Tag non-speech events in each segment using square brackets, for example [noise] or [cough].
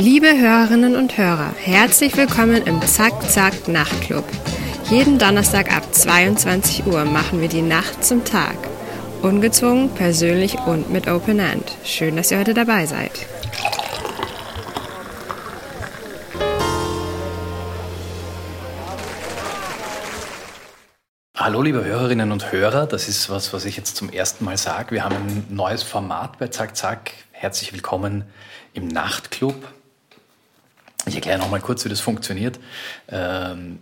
Liebe Hörerinnen und Hörer, herzlich willkommen im Zack Zack Nachtclub. Jeden Donnerstag ab 22 Uhr machen wir die Nacht zum Tag. Ungezwungen, persönlich und mit Open End. Schön, dass ihr heute dabei seid. Hallo liebe Hörerinnen und Hörer, das ist was, was ich jetzt zum ersten Mal sage. Wir haben ein neues Format bei Zack Zack. Herzlich willkommen im Nachtclub. Ich erkläre noch mal kurz, wie das funktioniert. Ähm,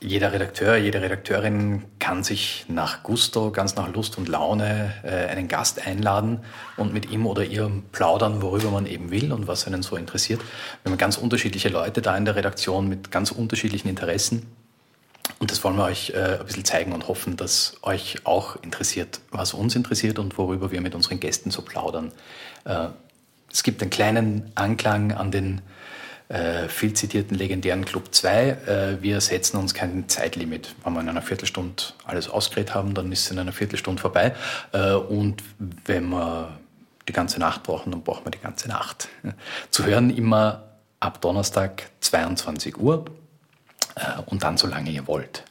jeder Redakteur, jede Redakteurin kann sich nach Gusto, ganz nach Lust und Laune äh, einen Gast einladen und mit ihm oder ihr plaudern, worüber man eben will und was einen so interessiert. Wir haben ganz unterschiedliche Leute da in der Redaktion mit ganz unterschiedlichen Interessen. Und das wollen wir euch äh, ein bisschen zeigen und hoffen, dass euch auch interessiert, was uns interessiert und worüber wir mit unseren Gästen so plaudern. Äh, es gibt einen kleinen Anklang an den äh, viel zitierten legendären Club 2. Äh, wir setzen uns kein Zeitlimit. Wenn wir in einer Viertelstunde alles ausgeredet haben, dann ist es in einer Viertelstunde vorbei. Äh, und wenn wir die ganze Nacht brauchen, dann brauchen wir die ganze Nacht. [laughs] Zu hören immer ab Donnerstag 22 Uhr und dann so lange ihr wollt.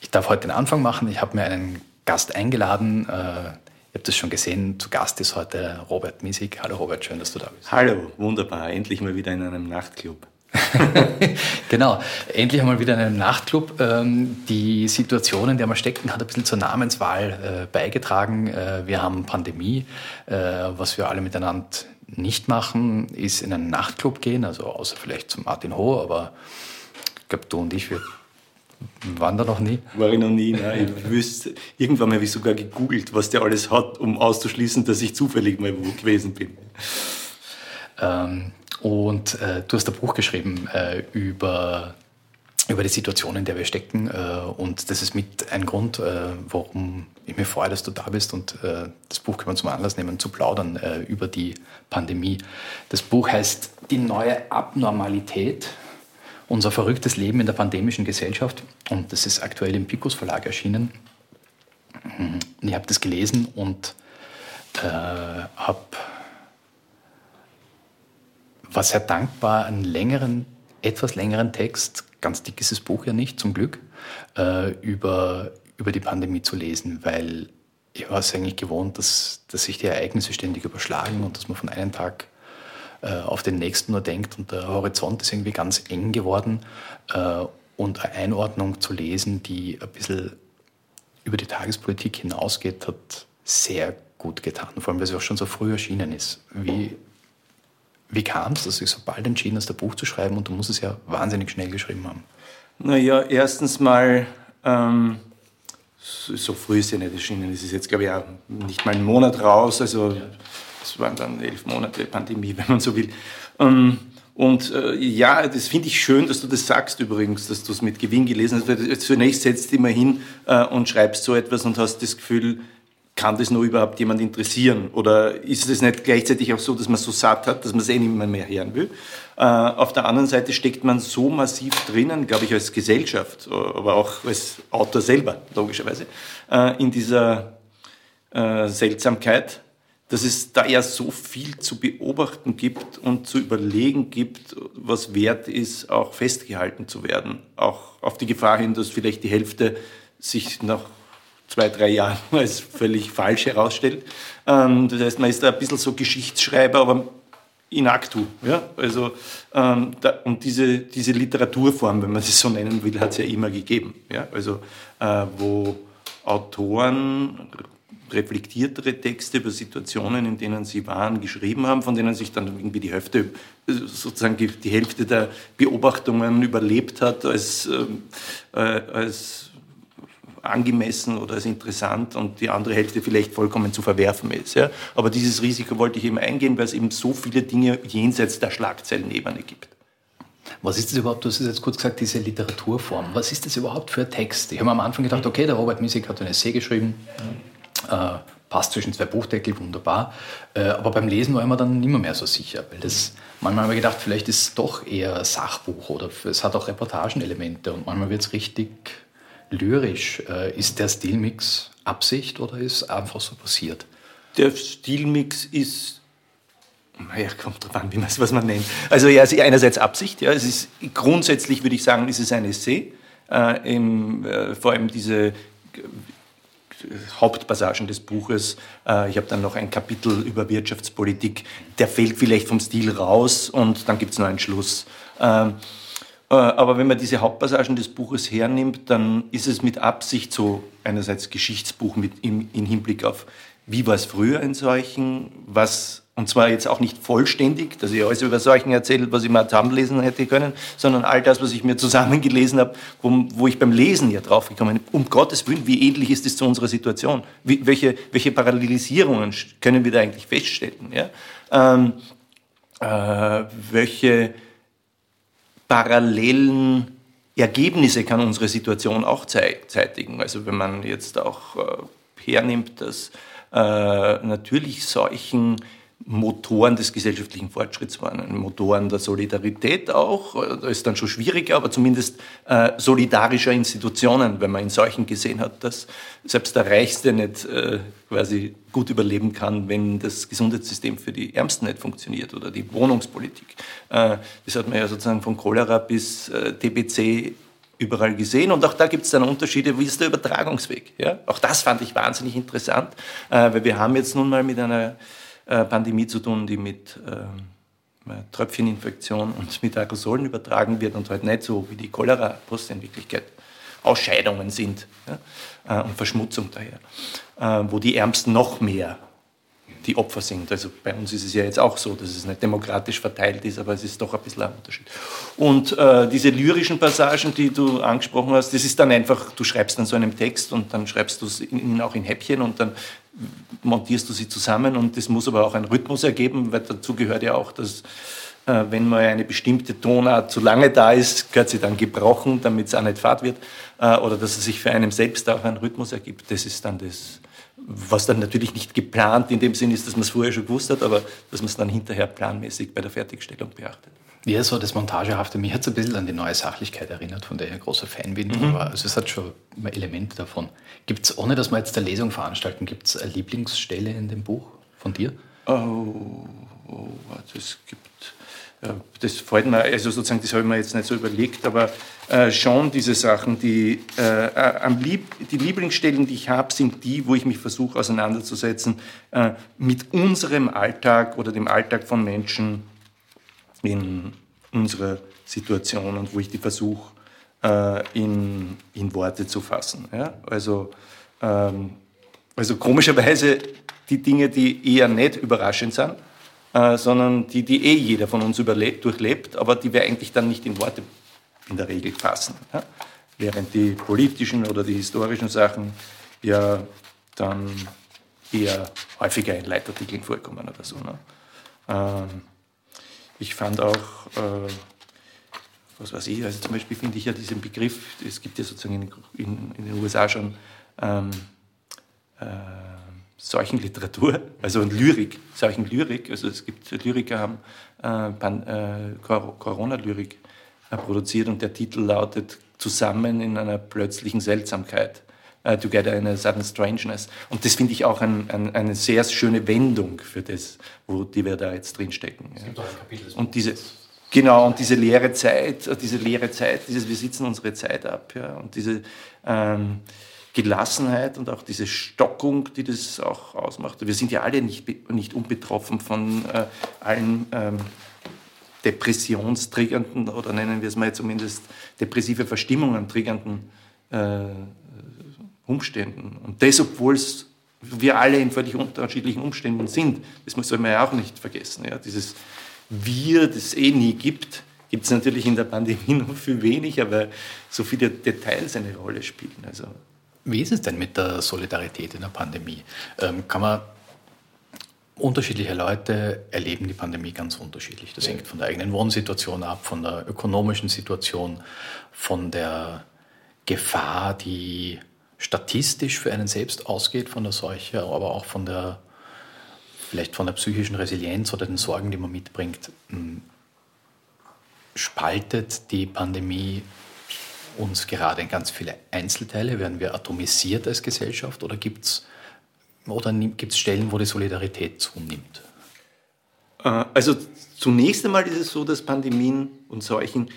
Ich darf heute den Anfang machen. Ich habe mir einen Gast eingeladen, äh, Ihr habt es schon gesehen, zu Gast ist heute Robert Misig. Hallo Robert, schön, dass du da bist. Hallo, wunderbar, endlich mal wieder in einem Nachtclub. [laughs] genau, endlich einmal wieder in einem Nachtclub. Ähm, die Situation, in der wir stecken, hat ein bisschen zur Namenswahl äh, beigetragen. Äh, wir haben Pandemie. Äh, was wir alle miteinander nicht machen, ist in einen Nachtclub gehen, also außer vielleicht zum Martin Ho, aber ich glaube, du und ich, wir waren da noch nie? War ich noch nie. Nein. Ich wüsste, irgendwann habe ich sogar gegoogelt, was der alles hat, um auszuschließen, dass ich zufällig mal wo gewesen bin. Ähm, und äh, du hast ein Buch geschrieben äh, über, über die Situation, in der wir stecken. Äh, und das ist mit ein Grund, äh, warum ich mir freue, dass du da bist. Und äh, das Buch können wir zum Anlass nehmen, zu plaudern äh, über die Pandemie. Das Buch heißt Die neue Abnormalität unser verrücktes Leben in der pandemischen Gesellschaft. Und das ist aktuell im Picus Verlag erschienen. Und ich habe das gelesen und äh, habe war sehr dankbar, einen längeren, etwas längeren Text, ganz dick ist das Buch ja nicht, zum Glück, äh, über, über die Pandemie zu lesen, weil ich war es eigentlich gewohnt, dass, dass sich die Ereignisse ständig überschlagen und dass man von einem Tag auf den nächsten nur denkt und der Horizont ist irgendwie ganz eng geworden äh, und eine Einordnung zu lesen, die ein bisschen über die Tagespolitik hinausgeht, hat sehr gut getan, vor allem weil sie auch schon so früh erschienen ist. Wie, wie kam es, dass du so bald entschieden hast, ein Buch zu schreiben und du musst es ja wahnsinnig schnell geschrieben haben? Naja, erstens mal, ähm, so früh ist ja nicht erschienen, es ist jetzt, glaube ich, auch nicht mal einen Monat raus, also ja das waren dann elf Monate Pandemie, [laughs] wenn man so will. Ähm, und äh, ja, das finde ich schön, dass du das sagst übrigens, dass du es mit Gewinn gelesen hast. Zunächst setzt du immer hin äh, und schreibst so etwas und hast das Gefühl, kann das nur überhaupt jemand interessieren? Oder ist es nicht gleichzeitig auch so, dass man so satt hat, dass man es eh nicht mehr, mehr hören will? Äh, auf der anderen Seite steckt man so massiv drinnen, glaube ich, als Gesellschaft, aber auch als Autor selber, logischerweise, äh, in dieser äh, Seltsamkeit, dass es da ja so viel zu beobachten gibt und zu überlegen gibt, was wert ist, auch festgehalten zu werden. Auch auf die Gefahr hin, dass vielleicht die Hälfte sich nach zwei, drei Jahren [laughs] als völlig falsch herausstellt. Ähm, das heißt, man ist da ein bisschen so Geschichtsschreiber, aber in actu. Ja? Also, ähm, und diese, diese Literaturform, wenn man sie so nennen will, hat es ja immer gegeben. Ja? Also, äh, wo Autoren reflektiertere Texte über Situationen, in denen sie waren, geschrieben haben, von denen sich dann irgendwie die Hälfte, sozusagen die Hälfte der Beobachtungen überlebt hat als, äh, als angemessen oder als interessant und die andere Hälfte vielleicht vollkommen zu verwerfen ist. Ja? Aber dieses Risiko wollte ich eben eingehen, weil es eben so viele Dinge jenseits der Schlagzeilenebene gibt. Was ist das überhaupt? Du hast es jetzt kurz gesagt, diese Literaturform. Was ist das überhaupt für ein Text? Ich habe am Anfang gedacht, okay, der Robert Misik hat ein Essay geschrieben. Äh, passt zwischen zwei Buchdeckel wunderbar. Äh, aber beim Lesen war ich mir dann immer mehr so sicher, weil das manchmal habe ich gedacht, vielleicht ist es doch eher Sachbuch oder es hat auch Reportagenelemente und manchmal wird es richtig, lyrisch. Äh, ist der Stilmix Absicht oder ist einfach so passiert? Der Stilmix ist naja, kommt drauf an, wie man, was man nennt. Also ja, einerseits Absicht, ja, es ist grundsätzlich würde ich sagen, ist es ein Essay, äh, im, äh, vor allem diese Hauptpassagen des Buches. Äh, ich habe dann noch ein Kapitel über Wirtschaftspolitik, der fällt vielleicht vom Stil raus und dann gibt es noch einen Schluss. Ähm, äh, aber wenn man diese Hauptpassagen des Buches hernimmt, dann ist es mit Absicht so einerseits Geschichtsbuch mit im, im Hinblick auf, wie war es früher in solchen, was und zwar jetzt auch nicht vollständig, dass ich alles über Seuchen erzähle, was ich mal zusammenlesen hätte können, sondern all das, was ich mir zusammengelesen habe, wo, wo ich beim Lesen ja draufgekommen bin. Um Gottes Willen, wie ähnlich ist es zu unserer Situation? Wie, welche, welche Parallelisierungen können wir da eigentlich feststellen? Ja? Ähm, äh, welche parallelen Ergebnisse kann unsere Situation auch zeitigen? Also wenn man jetzt auch äh, hernimmt, dass äh, natürlich Seuchen Motoren des gesellschaftlichen Fortschritts waren, Motoren der Solidarität auch. Da ist dann schon schwieriger, aber zumindest äh, solidarischer Institutionen, wenn man in solchen gesehen hat, dass selbst der Reichste nicht äh, quasi gut überleben kann, wenn das Gesundheitssystem für die Ärmsten nicht funktioniert oder die Wohnungspolitik. Äh, das hat man ja sozusagen von Cholera bis äh, TBC überall gesehen. Und auch da gibt es dann Unterschiede, wie ist der Übertragungsweg. Ja? Auch das fand ich wahnsinnig interessant, äh, weil wir haben jetzt nun mal mit einer äh, Pandemie zu tun, die mit äh, Tröpfcheninfektion und mit Aerosolen übertragen wird und halt nicht so wie die Cholera-Post in Wirklichkeit Ausscheidungen sind ja, äh, und Verschmutzung daher, äh, wo die Ärmsten noch mehr die Opfer sind. Also bei uns ist es ja jetzt auch so, dass es nicht demokratisch verteilt ist, aber es ist doch ein bisschen ein Unterschied. Und äh, diese lyrischen Passagen, die du angesprochen hast, das ist dann einfach, du schreibst dann so einen Text und dann schreibst du es auch in Häppchen und dann montierst du sie zusammen und das muss aber auch einen Rhythmus ergeben, weil dazu gehört ja auch, dass äh, wenn mal eine bestimmte Tonart zu lange da ist, gehört sie dann gebrochen, damit es auch nicht fad wird äh, oder dass es sich für einen selbst auch einen Rhythmus ergibt. Das ist dann das, was dann natürlich nicht geplant in dem Sinn ist, dass man es vorher schon gewusst hat, aber dass man es dann hinterher planmäßig bei der Fertigstellung beachtet. Ja, so das Montagehafte, mich hat es ein bisschen an die neue Sachlichkeit erinnert, von der ich ein großer Fan bin. Mhm. Aber also es hat schon Elemente davon. Gibt es, ohne dass wir jetzt eine Lesung veranstalten, gibt es eine Lieblingsstelle in dem Buch von dir? Oh, oh es gibt das fällt mir, also sozusagen, das habe ich mir jetzt nicht so überlegt, aber äh, schon diese Sachen, die äh, äh, am lieb, die Lieblingsstellen, die ich habe, sind die, wo ich mich versuche auseinanderzusetzen äh, mit unserem Alltag oder dem Alltag von Menschen in unserer Situation und wo ich die versuche äh, in, in Worte zu fassen. Ja? Also, ähm, also komischerweise die Dinge, die eher nicht überraschend sind, äh, sondern die, die eh jeder von uns überlebt, durchlebt, aber die wir eigentlich dann nicht in Worte in der Regel fassen. Ja? Während die politischen oder die historischen Sachen ja dann eher häufiger in Leitartikeln vorkommen oder so. Ne? Ähm, ich fand auch, äh, was weiß ich, also zum Beispiel finde ich ja diesen Begriff, es gibt ja sozusagen in, in, in den USA schon ähm, äh, solchen Literatur, also Lyrik, solchen Lyrik, also es gibt Lyriker haben äh, äh, Corona-Lyrik produziert und der Titel lautet Zusammen in einer plötzlichen Seltsamkeit. Uh, together in a sudden strangeness. Und das finde ich auch ein, ein, eine sehr schöne Wendung für das, wo die wir da jetzt drinstecken. Ja. Und diese, genau, und diese leere Zeit, diese leere Zeit, dieses, wir sitzen unsere Zeit ab, ja, und diese, ähm, Gelassenheit und auch diese Stockung, die das auch ausmacht. Wir sind ja alle nicht, nicht unbetroffen von äh, allen ähm, depressionstriggernden oder nennen wir es mal zumindest depressive Verstimmungen triggernden äh, Umständen. Und das, obwohl wir alle in völlig unterschiedlichen Umständen sind, das muss man ja auch nicht vergessen. Ja. Dieses Wir, das es eh nie gibt, gibt es natürlich in der Pandemie [laughs] noch viel weniger, weil so viele Details eine Rolle spielen. Also wie ist es denn mit der Solidarität in der Pandemie? Ähm, kann man unterschiedliche Leute erleben die Pandemie ganz unterschiedlich. Das hängt von der eigenen Wohnsituation ab, von der ökonomischen Situation, von der Gefahr, die statistisch für einen selbst ausgeht von der Seuche, aber auch von der vielleicht von der psychischen Resilienz oder den Sorgen, die man mitbringt. Hm, spaltet die Pandemie uns gerade in ganz viele Einzelteile? Werden wir atomisiert als Gesellschaft oder gibt es oder gibt's Stellen, wo die Solidarität zunimmt? Äh, also zunächst einmal ist es so, dass Pandemien und Seuchen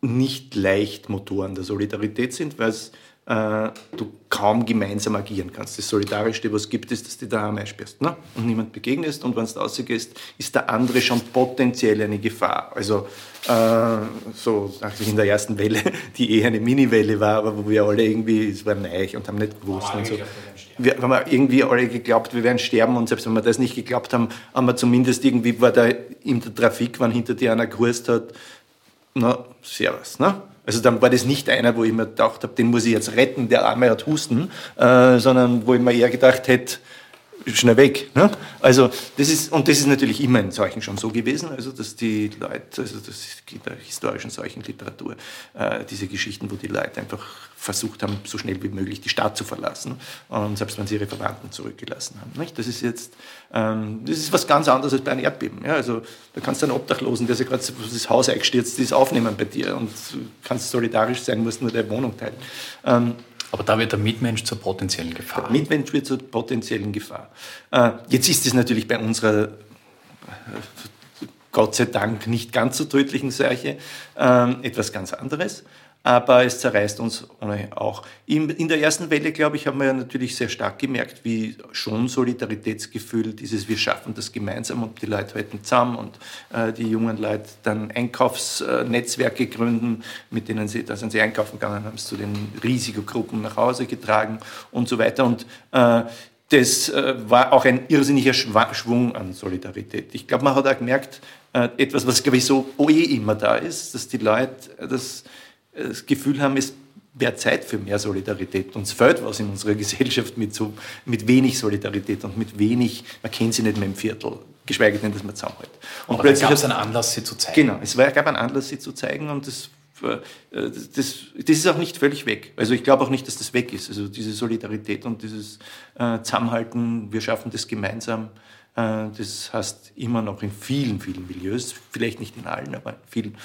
nicht leicht Motoren der Solidarität sind, weil es äh, du kaum gemeinsam agieren kannst. Das Solidarischste, was gibt, ist, dass du daheim einsperrst ne? und niemand begegnest und wenn du rausgehst, ist der andere schon potenziell eine Gefahr. Also äh, so eigentlich in der ersten Welle, [laughs] die eher eine Mini-Welle war, aber wo wir alle irgendwie, es war neu und haben nicht gewusst oh, und so. Wir haben irgendwie alle geglaubt, wir werden sterben und selbst wenn wir das nicht geglaubt haben, haben wir zumindest irgendwie, war da in der Trafik, wenn hinter dir einer gewusst hat, na, servus, ne? Also dann war das nicht einer, wo ich mir gedacht habe, den muss ich jetzt retten, der Arme hat Husten, äh, sondern wo ich mir eher gedacht hätte, schnell weg. Ne? Also das ist, und das ist natürlich immer in solchen schon so gewesen, also dass die Leute, also das geht der historischen Seuchenliteratur, äh, diese Geschichten, wo die Leute einfach versucht haben, so schnell wie möglich die Stadt zu verlassen und selbst wenn sie ihre Verwandten zurückgelassen haben. Nicht? Das ist jetzt, ähm, das ist was ganz anderes als bei einem Erdbeben. Ja? Also da kannst du einen Obdachlosen, der sich gerade das Haus eingestürzt ist, aufnehmen bei dir und kannst solidarisch sein, musst nur deine Wohnung teilen. Ähm, aber da wird der Mitmensch zur potenziellen Gefahr. Der Mitmensch wird zur potenziellen Gefahr. Äh, jetzt ist es natürlich bei unserer äh, Gott sei Dank nicht ganz so tödlichen Seuche ähm, etwas ganz anderes aber es zerreißt uns auch. In der ersten Welle, glaube ich, haben wir natürlich sehr stark gemerkt, wie schon Solidaritätsgefühl, dieses wir schaffen das gemeinsam und die Leute halten zusammen und äh, die jungen Leute dann Einkaufsnetzwerke gründen, mit denen sie, da sind sie einkaufen gegangen, haben es zu den Risikogruppen nach Hause getragen und so weiter. Und äh, das äh, war auch ein irrsinniger Schwung an Solidarität. Ich glaube, man hat auch gemerkt, etwas, was, glaube ich, so eh immer da ist, dass die Leute das das Gefühl haben, es wäre Zeit für mehr Solidarität. Uns fehlt was in unserer [laughs] Gesellschaft mit, so, mit wenig Solidarität und mit wenig, man kennt sie nicht mehr im Viertel, geschweige denn, dass man zusammenhält. Und Aber plötzlich gab es einen Anlass, sie zu zeigen. Genau, es war, gab einen Anlass, sie zu zeigen und das, äh, das, das ist auch nicht völlig weg. Also ich glaube auch nicht, dass das weg ist. Also diese Solidarität und dieses äh, Zusammenhalten, wir schaffen das gemeinsam, das heißt immer noch in vielen, vielen Milieus, vielleicht nicht in allen, aber in vielen.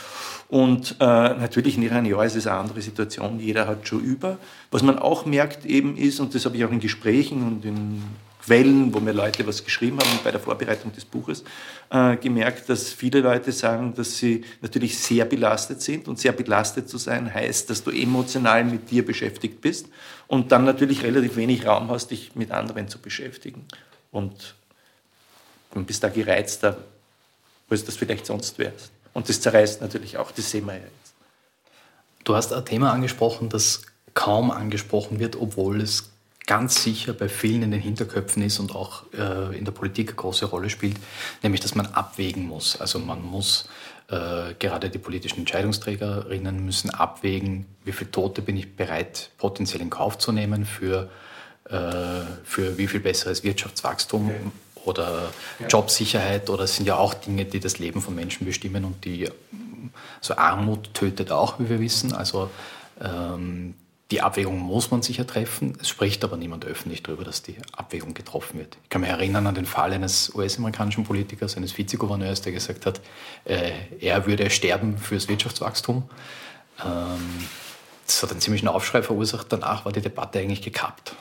Und äh, natürlich in ihrem Jahr ist es eine andere Situation, jeder hat schon über. Was man auch merkt eben ist, und das habe ich auch in Gesprächen und in Quellen, wo mir Leute was geschrieben haben bei der Vorbereitung des Buches, äh, gemerkt, dass viele Leute sagen, dass sie natürlich sehr belastet sind. Und sehr belastet zu sein heißt, dass du emotional mit dir beschäftigt bist und dann natürlich relativ wenig Raum hast, dich mit anderen zu beschäftigen. Und und bist da gereizter, als das vielleicht sonst wärst. Und das zerreißt natürlich auch, das sehen wir ja jetzt. Du hast ein Thema angesprochen, das kaum angesprochen wird, obwohl es ganz sicher bei vielen in den Hinterköpfen ist und auch äh, in der Politik eine große Rolle spielt, nämlich dass man abwägen muss. Also man muss, äh, gerade die politischen Entscheidungsträgerinnen müssen abwägen, wie viele Tote bin ich bereit potenziell in Kauf zu nehmen für, äh, für wie viel besseres Wirtschaftswachstum. Okay oder Jobsicherheit oder es sind ja auch Dinge, die das Leben von Menschen bestimmen und die, so Armut tötet auch, wie wir wissen. Also ähm, die Abwägung muss man sicher treffen. Es spricht aber niemand öffentlich darüber, dass die Abwägung getroffen wird. Ich kann mich erinnern an den Fall eines US-amerikanischen Politikers, eines Vizegouverneurs, der gesagt hat, äh, er würde sterben fürs Wirtschaftswachstum. Ähm, das hat einen ziemlichen Aufschrei verursacht. Danach war die Debatte eigentlich gekappt.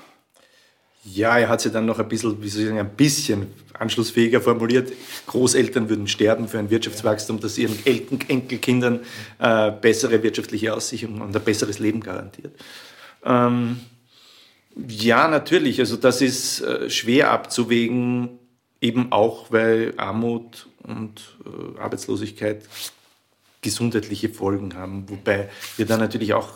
Ja, er hat sie dann noch ein bisschen, wie soll ich sagen, ein bisschen anschlussfähiger formuliert. Großeltern würden sterben für ein Wirtschaftswachstum, das ihren Enkelkindern äh, bessere wirtschaftliche Aussichten und ein besseres Leben garantiert. Ähm, ja, natürlich. Also das ist äh, schwer abzuwägen, eben auch, weil Armut und äh, Arbeitslosigkeit gesundheitliche Folgen haben, wobei wir dann natürlich auch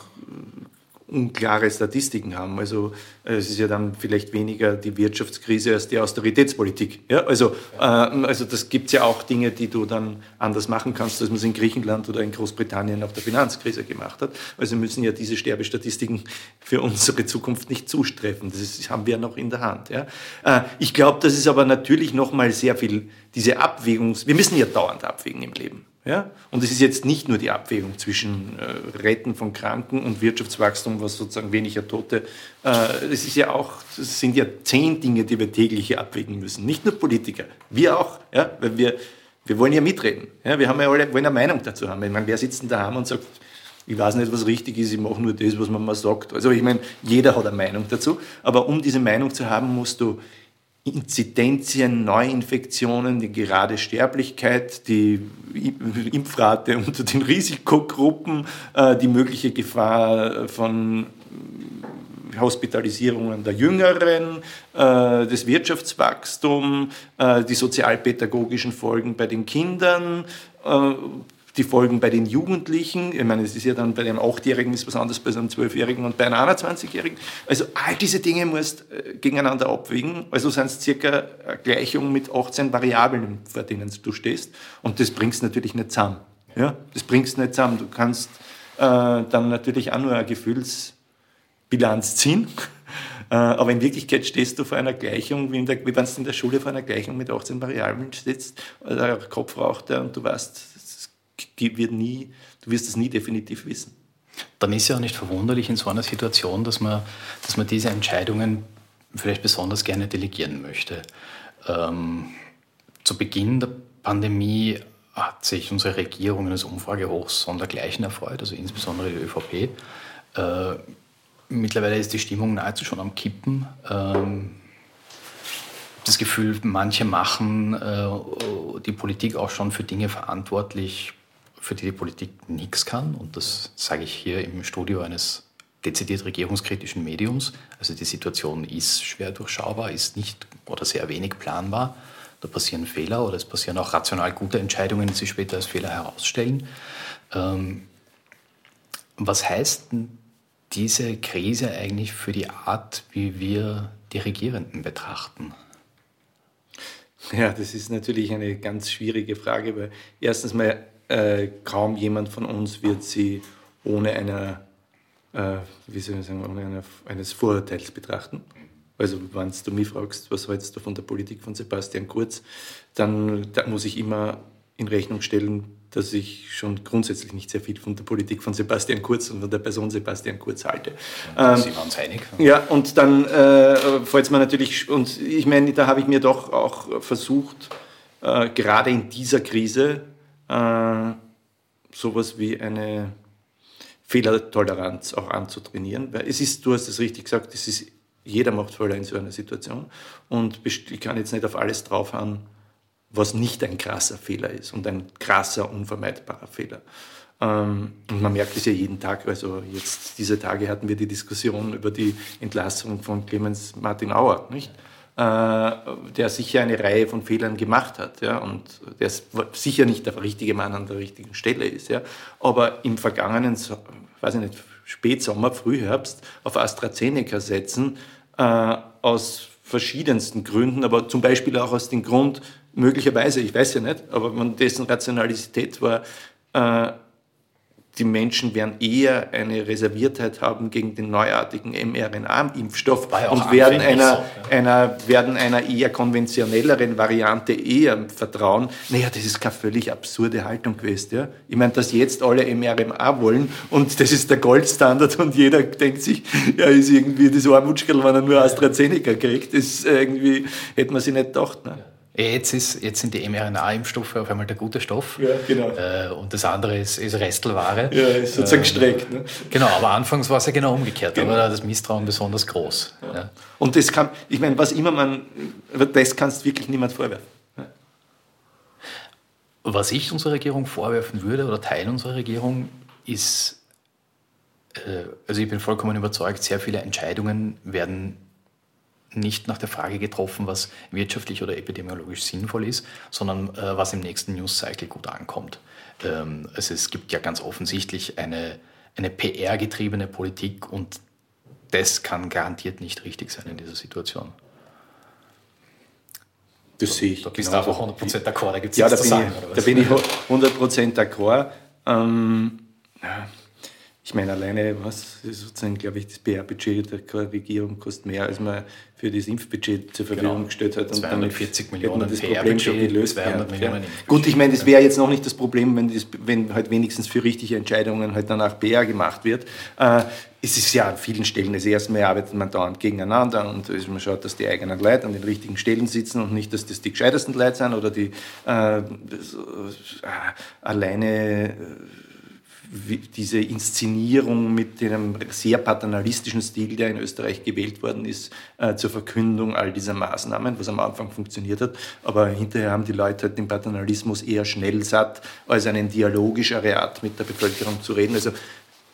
unklare Statistiken haben. Also äh, es ist ja dann vielleicht weniger die Wirtschaftskrise als die Austeritätspolitik. Ja? Also, äh, also das gibt es ja auch Dinge, die du dann anders machen kannst, als man es in Griechenland oder in Großbritannien nach der Finanzkrise gemacht hat. Also müssen ja diese Sterbestatistiken für unsere Zukunft nicht zustreffen. Das, ist, haben wir noch in der Hand. Ja? Äh, ich glaube, das ist aber natürlich noch mal sehr viel diese Abwägungs... Wir müssen ja dauernd abwägen im Leben. Ja? Und es ist jetzt nicht nur die Abwägung zwischen äh, Retten von Kranken und Wirtschaftswachstum, was sozusagen weniger Tote, äh, es ist ja auch, es sind ja zehn Dinge, die wir täglich abwägen müssen. Nicht nur Politiker, wir auch, ja? weil wir, wir wollen ja mitreden. Ja? Wir haben ja alle, wollen eine Meinung dazu haben. Ich meine, wer sitzt denn daheim und sagt, ich weiß nicht, was richtig ist, ich mache nur das, was man mal sagt. Also ich meine, jeder hat eine Meinung dazu, aber um diese Meinung zu haben, musst du Inzidenzien, Neuinfektionen, die gerade Sterblichkeit, die Impfrate [laughs] unter den Risikogruppen, äh, die mögliche Gefahr von Hospitalisierungen der Jüngeren, äh, das Wirtschaftswachstum, äh, die sozialpädagogischen Folgen bei den Kindern, die Folgen bei den Jugendlichen. Ich meine, es ist ja dann bei einem Achtjährigen ist was anderes bei einem Zwölfjährigen und bei einem 21-Jährigen. Also all diese Dinge musst äh, gegeneinander abwägen. Also sind es circa eine Gleichung mit 18 Variablen, vor denen du stehst. Und das bringst natürlich nicht zusammen. Ja? Das bringst nicht zusammen. Du kannst äh, dann natürlich auch nur eine Gefühlsbilanz ziehen. [laughs] Äh, aber in Wirklichkeit stehst du vor einer Gleichung, wie, wie wenn du in der Schule vor einer Gleichung mit 18 Variablen sitzt, der Kopf raucht und du weißt, wird nie, du wirst es nie definitiv wissen. Dann ist ja auch nicht verwunderlich in so einer Situation, dass man, dass man diese Entscheidungen vielleicht besonders gerne delegieren möchte. Ähm, zu Beginn der Pandemie hat sich unsere Regierung eines Umfragehochs sondergleichen erfreut, also insbesondere die ÖVP. Äh, mittlerweile ist die Stimmung nahezu schon am Kippen. Ähm, das Gefühl, manche machen äh, die Politik auch schon für Dinge verantwortlich, für die die Politik nichts kann. Und das sage ich hier im Studio eines dezidiert regierungskritischen Mediums. Also die Situation ist schwer durchschaubar, ist nicht oder sehr wenig planbar. Da passieren Fehler oder es passieren auch rational gute Entscheidungen, die sich später als Fehler herausstellen. Ähm, was heißt denn diese Krise eigentlich für die Art, wie wir die Regierenden betrachten? Ja, das ist natürlich eine ganz schwierige Frage, weil erstens mal äh, kaum jemand von uns wird sie ohne einer, äh, wie soll ich sagen, ohne einer, eines Vorurteils betrachten. Also wenn du mich fragst, was hältst du von der Politik von Sebastian Kurz, dann da muss ich immer in Rechnung stellen, dass ich schon grundsätzlich nicht sehr viel von der Politik von Sebastian Kurz und von der Person Sebastian Kurz halte. Ähm, Sie waren uns einig. Ja, und dann äh, fällt mir natürlich, und ich meine, da habe ich mir doch auch versucht, äh, gerade in dieser Krise äh, sowas wie eine Fehlertoleranz auch anzutrainieren. Weil es ist, du hast es richtig gesagt, es ist, jeder macht Fehler in so einer Situation. Und ich kann jetzt nicht auf alles draufhauen, was nicht ein krasser Fehler ist und ein krasser, unvermeidbarer Fehler. Ähm, und man merkt es ja jeden Tag. Also jetzt diese Tage hatten wir die Diskussion über die Entlassung von Clemens Martin Auer, nicht? Äh, der sicher eine Reihe von Fehlern gemacht hat ja, und der sicher nicht der richtige Mann an der richtigen Stelle ist. Ja, aber im vergangenen, weiß ich nicht, Spätsommer, Frühherbst auf AstraZeneca setzen, äh, aus verschiedensten Gründen, aber zum Beispiel auch aus dem Grund, möglicherweise, ich weiß ja nicht, aber dessen Rationalität war, äh, die Menschen werden eher eine Reserviertheit haben gegen den neuartigen mRNA-Impfstoff und werden einer, so, ja. einer, werden einer eher konventionelleren Variante eher vertrauen. Naja, das ist keine völlig absurde Haltung gewesen. Ja? Ich meine, dass jetzt alle mRNA wollen und das ist der Goldstandard und jeder denkt sich, ja, ist irgendwie das Armutschkerl, wenn er nur AstraZeneca kriegt, das irgendwie hätte man sich nicht gedacht. Ne? Jetzt, ist, jetzt sind die mRNA-Impfstoffe auf einmal der gute Stoff. Ja, genau. Äh, und das andere ist, ist Restelware. Ja, ist sozusagen äh, gestreckt. Ne? Genau, aber anfangs war es ja genau umgekehrt. Genau. Da war das Misstrauen besonders groß. Ja. Ja. Und das kann, ich meine, was immer man, das kannst wirklich niemand vorwerfen. Was ich unserer Regierung vorwerfen würde oder Teil unserer Regierung ist, äh, also ich bin vollkommen überzeugt, sehr viele Entscheidungen werden nicht nach der Frage getroffen, was wirtschaftlich oder epidemiologisch sinnvoll ist, sondern äh, was im nächsten News-Cycle gut ankommt. Ähm, also es gibt ja ganz offensichtlich eine, eine PR-getriebene Politik und das kann garantiert nicht richtig sein in dieser Situation. Das sehe ich. Da bist du einfach 100% d'accord, da gibt es ja, da bin, sagen, ich, da bin ich 100% d'accord. Ähm, ich meine, alleine, was sozusagen, glaube ich, das PR-Budget der Regierung kostet mehr, als man für das Impfbudget zur Verfügung genau. gestellt hat. Und 240 Millionen das Problem schon gelöst. 200 Millionen ja. Gut, ich meine, das wäre jetzt noch nicht das Problem, wenn, das, wenn halt wenigstens für richtige Entscheidungen halt danach PR gemacht wird. Äh, es ist ja an vielen Stellen das erste Mal arbeitet man dauernd gegeneinander und man schaut, dass die eigenen Leute an den richtigen Stellen sitzen und nicht, dass das die gescheitesten Leute sind oder die äh, das, äh, alleine äh, diese Inszenierung mit dem sehr paternalistischen Stil, der in Österreich gewählt worden ist, äh, zur Verkündung all dieser Maßnahmen, was am Anfang funktioniert hat. Aber hinterher haben die Leute halt den Paternalismus eher schnell satt, als einen dialogischere Art mit der Bevölkerung zu reden. Also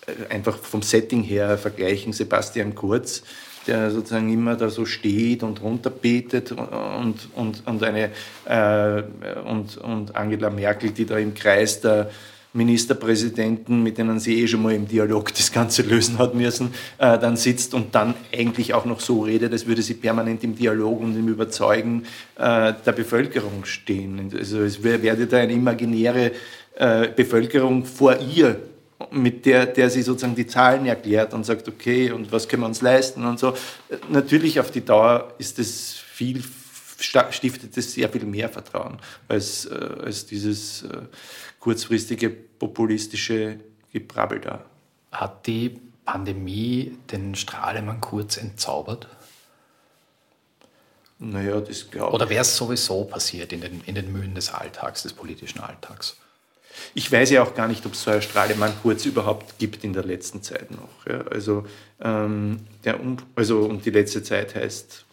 äh, einfach vom Setting her vergleichen Sebastian Kurz der sozusagen immer da so steht und runterbetet und, und, und, eine, äh, und, und Angela Merkel, die da im Kreis der Ministerpräsidenten, mit denen sie eh schon mal im Dialog das Ganze lösen hat müssen, äh, dann sitzt und dann eigentlich auch noch so redet, als würde sie permanent im Dialog und im Überzeugen äh, der Bevölkerung stehen. Also es werde da eine imaginäre äh, Bevölkerung vor ihr mit der, der sie sozusagen die Zahlen erklärt und sagt, okay, und was können wir uns leisten und so. Natürlich auf die Dauer ist es viel, stiftet es sehr viel mehr Vertrauen als, äh, als dieses äh, kurzfristige populistische Gebrabbel da. Hat die Pandemie den Strahlemann kurz entzaubert? Naja, das glaube ich. Oder wäre es sowieso passiert in den, in den Mühen des Alltags, des politischen Alltags? Ich weiß ja auch gar nicht, ob es so ein Strahlemann Kurz überhaupt gibt in der letzten Zeit noch. Ja. Also, ähm, der, also, und die letzte Zeit heißt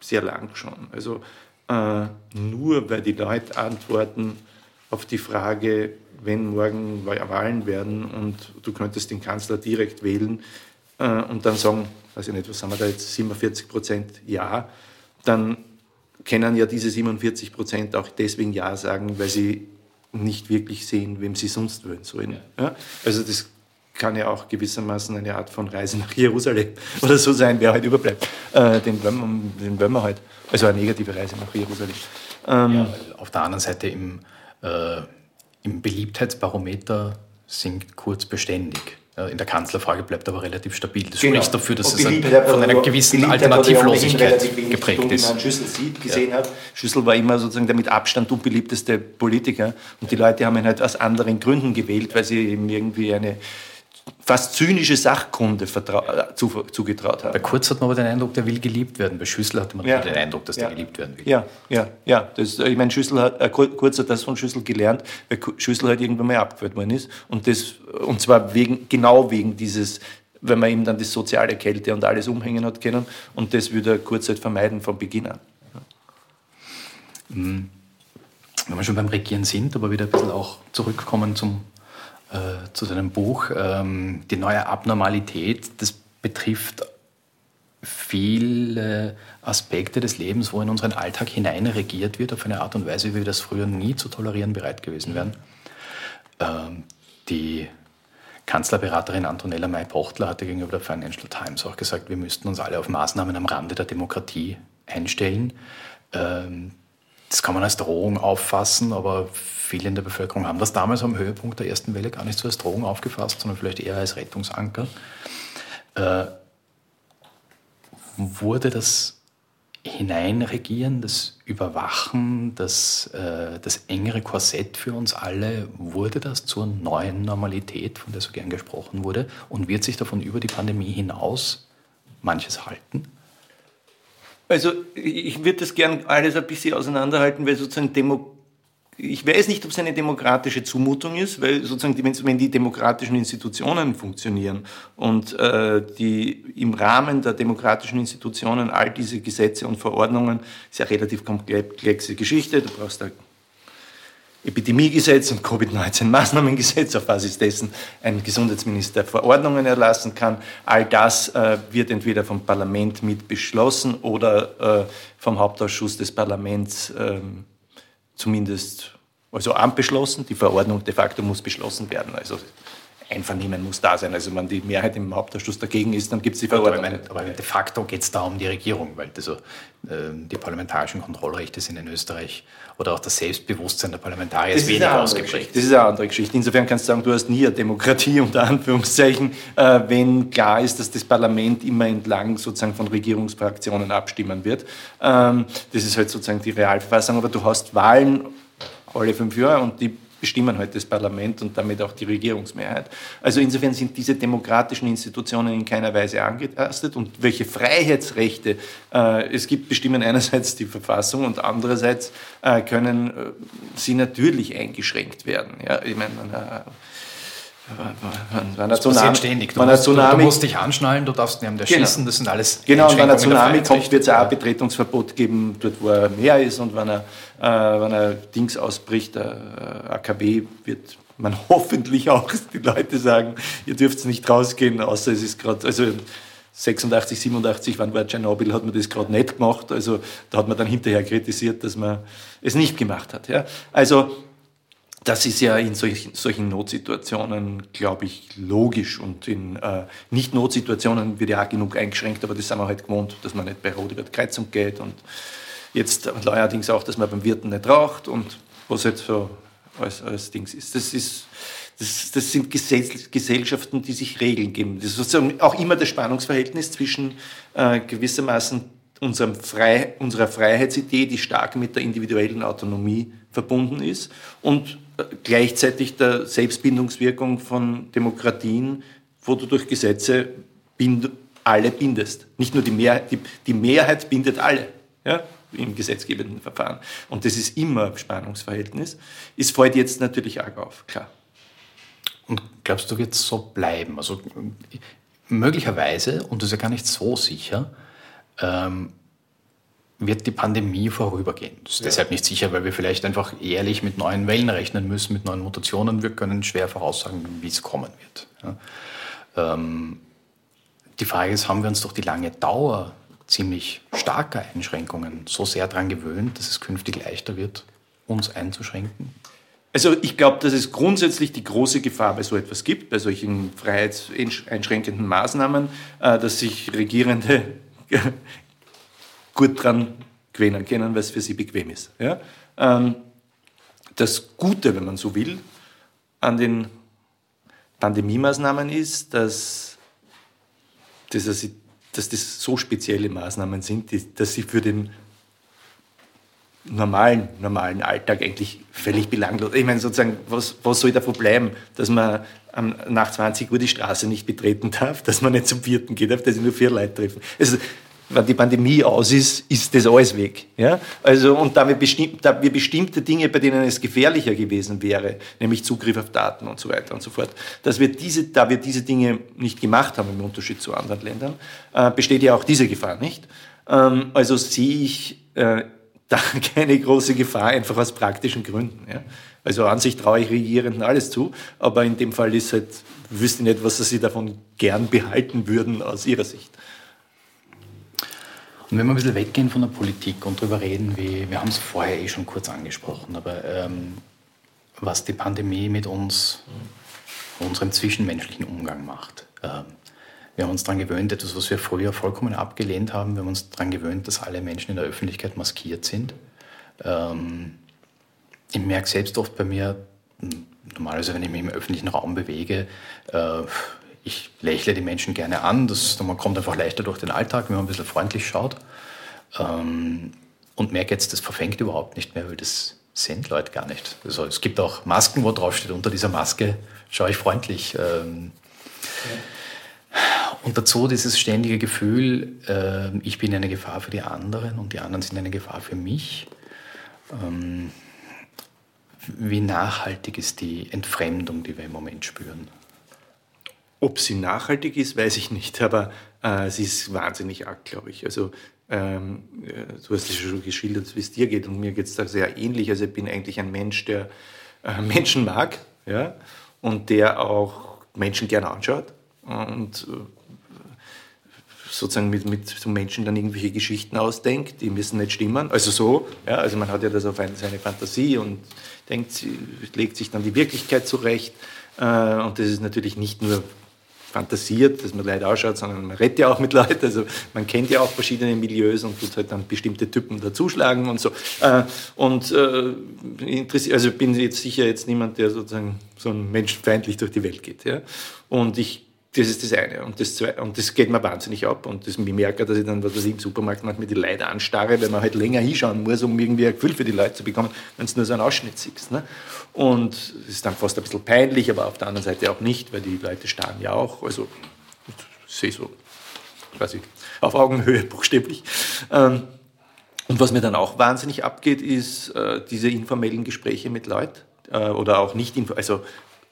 sehr lang schon. Also äh, nur weil die Leute antworten auf die Frage, wenn morgen Wahlen werden und du könntest den Kanzler direkt wählen äh, und dann sagen, weiß ich nicht, was haben wir da jetzt, 47 Prozent Ja, dann können ja diese 47 Prozent auch deswegen Ja sagen, weil sie nicht wirklich sehen, wem sie sonst würden sollen. Ja. Also das kann ja auch gewissermaßen eine Art von Reise nach Jerusalem [laughs] oder so sein, wer halt überbleibt. Äh, den, wollen wir, den wollen wir halt. Also eine negative Reise nach Jerusalem. Ähm, ja, auf der anderen Seite im, äh, im Beliebtheitsbarometer sinkt Kurz beständig. In der Kanzlerfrage bleibt aber relativ stabil. Das genau. spricht dafür, dass es ein, von einer gewissen Alternativlosigkeit geprägt ist. Wenn Schüssel sieht, gesehen ja. hat, Schüssel war immer sozusagen der mit Abstand unbeliebteste Politiker und die Leute haben ihn halt aus anderen Gründen gewählt, weil sie eben irgendwie eine fast zynische Sachkunde äh, zugetraut haben. Bei Kurz hat man aber den Eindruck, der will geliebt werden. Bei Schüssel hat man ja. den Eindruck, dass ja. der geliebt werden will. Ja, ja, ja. Das, ich meine, Schüssel hat, äh, Kurz hat das von Schüssel gelernt, weil Schüssel halt irgendwann mal abgewählt worden ist. Und, das, und zwar wegen, genau wegen dieses, wenn man ihm dann das soziale Kälte und alles umhängen hat können. Und das würde er Kurz halt vermeiden von Beginn an. Mhm. Wenn wir schon beim Regieren sind, aber wieder ein bisschen auch zurückkommen zum äh, zu deinem Buch. Ähm, die neue Abnormalität, das betrifft viele Aspekte des Lebens, wo in unseren Alltag hineinregiert wird, auf eine Art und Weise, wie wir das früher nie zu tolerieren bereit gewesen wären. Ähm, die Kanzlerberaterin Antonella May-Pochtler hatte gegenüber der Financial Times auch gesagt, wir müssten uns alle auf Maßnahmen am Rande der Demokratie einstellen. Ähm, das kann man als Drohung auffassen, aber viele in der Bevölkerung haben das damals am Höhepunkt der ersten Welle gar nicht so als Drohung aufgefasst, sondern vielleicht eher als Rettungsanker. Äh, wurde das Hineinregieren, das Überwachen, das, äh, das engere Korsett für uns alle, wurde das zur neuen Normalität, von der so gern gesprochen wurde, und wird sich davon über die Pandemie hinaus manches halten? Also ich würde das gern alles ein bisschen auseinanderhalten, weil sozusagen Demo ich weiß nicht, ob es eine demokratische Zumutung ist, weil sozusagen, wenn die demokratischen Institutionen funktionieren und äh, die im Rahmen der demokratischen Institutionen all diese Gesetze und Verordnungen, ist ja relativ komplexe Geschichte, du brauchst da Epidemiegesetz und Covid-19-Maßnahmengesetz, auf Basis dessen ein Gesundheitsminister Verordnungen erlassen kann. All das äh, wird entweder vom Parlament mit beschlossen oder äh, vom Hauptausschuss des Parlaments äh, zumindest also anbeschlossen. Die Verordnung de facto muss beschlossen werden. Also Einvernehmen muss da sein. Also wenn die Mehrheit im Hauptausschuss dagegen ist, dann gibt es die Verordnung. Aber, aber, de facto geht es da um die Regierung, weil also, äh, die parlamentarischen Kontrollrechte sind in Österreich oder auch das Selbstbewusstsein der Parlamentarier das ist weniger ausgeprägt. Das ist eine andere Geschichte. Insofern kannst du sagen, du hast nie eine Demokratie [laughs] unter Anführungszeichen, äh, wenn klar ist, dass das Parlament immer entlang sozusagen von Regierungsfraktionen abstimmen wird. Ähm, das ist halt sozusagen die Realverfassung, aber du hast Wahlen alle fünf Jahre und die bestimmen halt das Parlament und damit auch die Regierungsmehrheit. Also insofern sind diese demokratischen Institutionen in keiner Weise angetastet und welche Freiheitsrechte äh, es gibt, bestimmen einerseits die Verfassung und andererseits äh, können äh, sie natürlich eingeschränkt werden. Ja, ich meine, wenn, das Tsunami, ständig. Du, musst, Tsunami, du, musst dich anschnallen, du darfst niemanden erschießen, genau. das sind alles Genau, und wenn ein Tsunami kommt, wird es auch ein Betretungsverbot geben, dort wo er mehr ist und wenn er, äh, wenn er Dings ausbricht, äh, AKW, wird man [laughs] hoffentlich auch die Leute sagen, ihr dürft nicht rausgehen, außer es ist gerade, also 86, 87, wann war Tschernobyl, hat man das gerade nicht gemacht. Also da hat man dann hinterher kritisiert, dass man es nicht gemacht hat. Ja. Also das ist ja in solchen, solchen Notsituationen, glaube ich, logisch. Und in äh, Nicht-Notsituationen wird ja auch genug eingeschränkt, aber das sind wir halt gewohnt, dass man nicht bei die Kreuzung geht. Und jetzt neuerdings auch, dass man beim Wirten nicht raucht und was jetzt so als, als Dings ist. Das ist das, das sind Gesellschaften, die sich Regeln geben. Das ist sozusagen auch immer das Spannungsverhältnis zwischen äh, gewissermaßen unserem Frei, unserer Freiheitsidee, die stark mit der individuellen Autonomie verbunden ist, und gleichzeitig der Selbstbindungswirkung von Demokratien, wo du durch Gesetze bind, alle bindest. Nicht nur die Mehrheit, die, die Mehrheit bindet alle. Ja? im gesetzgebenden Verfahren. Und das ist immer Spannungsverhältnis. Es fällt jetzt natürlich arg auf, klar. Und glaubst du, wird es so bleiben? Also möglicherweise, und das ist ja gar nicht so sicher, ähm, wird die Pandemie vorübergehen. Das ist ja. deshalb nicht sicher, weil wir vielleicht einfach ehrlich mit neuen Wellen rechnen müssen, mit neuen Mutationen. Wir können schwer voraussagen, wie es kommen wird. Ja. Ähm, die Frage ist, haben wir uns durch die lange Dauer ziemlich starker Einschränkungen so sehr daran gewöhnt, dass es künftig leichter wird, uns einzuschränken? Also ich glaube, dass es grundsätzlich die große Gefahr bei so etwas gibt, bei solchen freiheitseinschränkenden Maßnahmen, äh, dass sich Regierende gut dran gewöhnen können, weil es für sie bequem ist. Ja? Ähm, das Gute, wenn man so will, an den Pandemie-Maßnahmen ist, dass, dass, dass das so spezielle Maßnahmen sind, dass sie für den normalen, normalen Alltag eigentlich völlig belanglos. Ich meine, sozusagen, was, was soll davon bleiben, dass man ähm, nach 20 Uhr die Straße nicht betreten darf, [laughs] dass man nicht zum Vierten geht darf, dass sich nur vier Leute treffen. Also, wenn die Pandemie aus ist, ist das alles weg. Ja? Also, und da wir, bestimm, da wir bestimmte Dinge, bei denen es gefährlicher gewesen wäre, nämlich Zugriff auf Daten und so weiter und so fort, dass wir diese, da wir diese Dinge nicht gemacht haben, im Unterschied zu anderen Ländern, äh, besteht ja auch diese Gefahr nicht. Ähm, also sehe ich äh, [laughs] da keine große Gefahr, einfach aus praktischen Gründen. Ja. Also an sich traue ich Regierenden alles zu, aber in dem Fall ist halt, wüsste ich nicht, was sie davon gern behalten würden aus ihrer Sicht. Und wenn wir ein bisschen weggehen von der Politik und darüber reden, wie, wir haben es vorher eh schon kurz angesprochen, aber ähm, was die Pandemie mit uns, unserem zwischenmenschlichen Umgang macht. Ähm, wir haben uns daran gewöhnt, etwas, was wir früher vollkommen abgelehnt haben. Wir haben uns daran gewöhnt, dass alle Menschen in der Öffentlichkeit maskiert sind. Ähm, ich merke selbst oft bei mir, normalerweise, wenn ich mich im öffentlichen Raum bewege, äh, ich lächle die Menschen gerne an. Das, man kommt einfach leichter durch den Alltag, wenn man ein bisschen freundlich schaut. Ähm, und merke jetzt, das verfängt überhaupt nicht mehr, weil das sind Leute gar nicht. Also es gibt auch Masken, wo drauf steht, unter dieser Maske schaue ich freundlich. Ähm, ja. Und dazu dieses ständige Gefühl, äh, ich bin eine Gefahr für die anderen und die anderen sind eine Gefahr für mich. Ähm, wie nachhaltig ist die Entfremdung, die wir im Moment spüren? Ob sie nachhaltig ist, weiß ich nicht, aber äh, sie ist wahnsinnig arg, glaube ich. Also ähm, äh, du hast es schon geschildert, wie es dir geht und mir geht es da sehr ähnlich. Also ich bin eigentlich ein Mensch, der äh, Menschen mag ja, und der auch Menschen gerne anschaut und äh, sozusagen mit, mit so Menschen dann irgendwelche Geschichten ausdenkt, die müssen nicht stimmen. Also so, ja, also man hat ja das auf eine, seine Fantasie und denkt, legt sich dann die Wirklichkeit zurecht. Äh, und das ist natürlich nicht nur fantasiert, dass man Leute ausschaut, sondern man redet ja auch mit Leuten. Also man kennt ja auch verschiedene Milieus und tut halt dann bestimmte Typen dazuschlagen und so. Äh, und äh, also bin jetzt sicher jetzt niemand, der sozusagen so menschenfeindlich durch die Welt geht. Und ich das ist das eine. Und das, zwei, und das geht mir wahnsinnig ab. Und das, ich merke, dass ich dann, was ich, im Supermarkt manchmal die Leute anstarre, weil man halt länger hinschauen muss, um irgendwie ein Gefühl für die Leute zu bekommen, wenn du nur so einen Ausschnitt siehst. Ne? Und es ist dann fast ein bisschen peinlich, aber auf der anderen Seite auch nicht, weil die Leute starren ja auch. Also, ich sehe so, quasi auf Augenhöhe buchstäblich. Ähm, und was mir dann auch wahnsinnig abgeht, ist äh, diese informellen Gespräche mit Leuten äh, oder auch nicht, also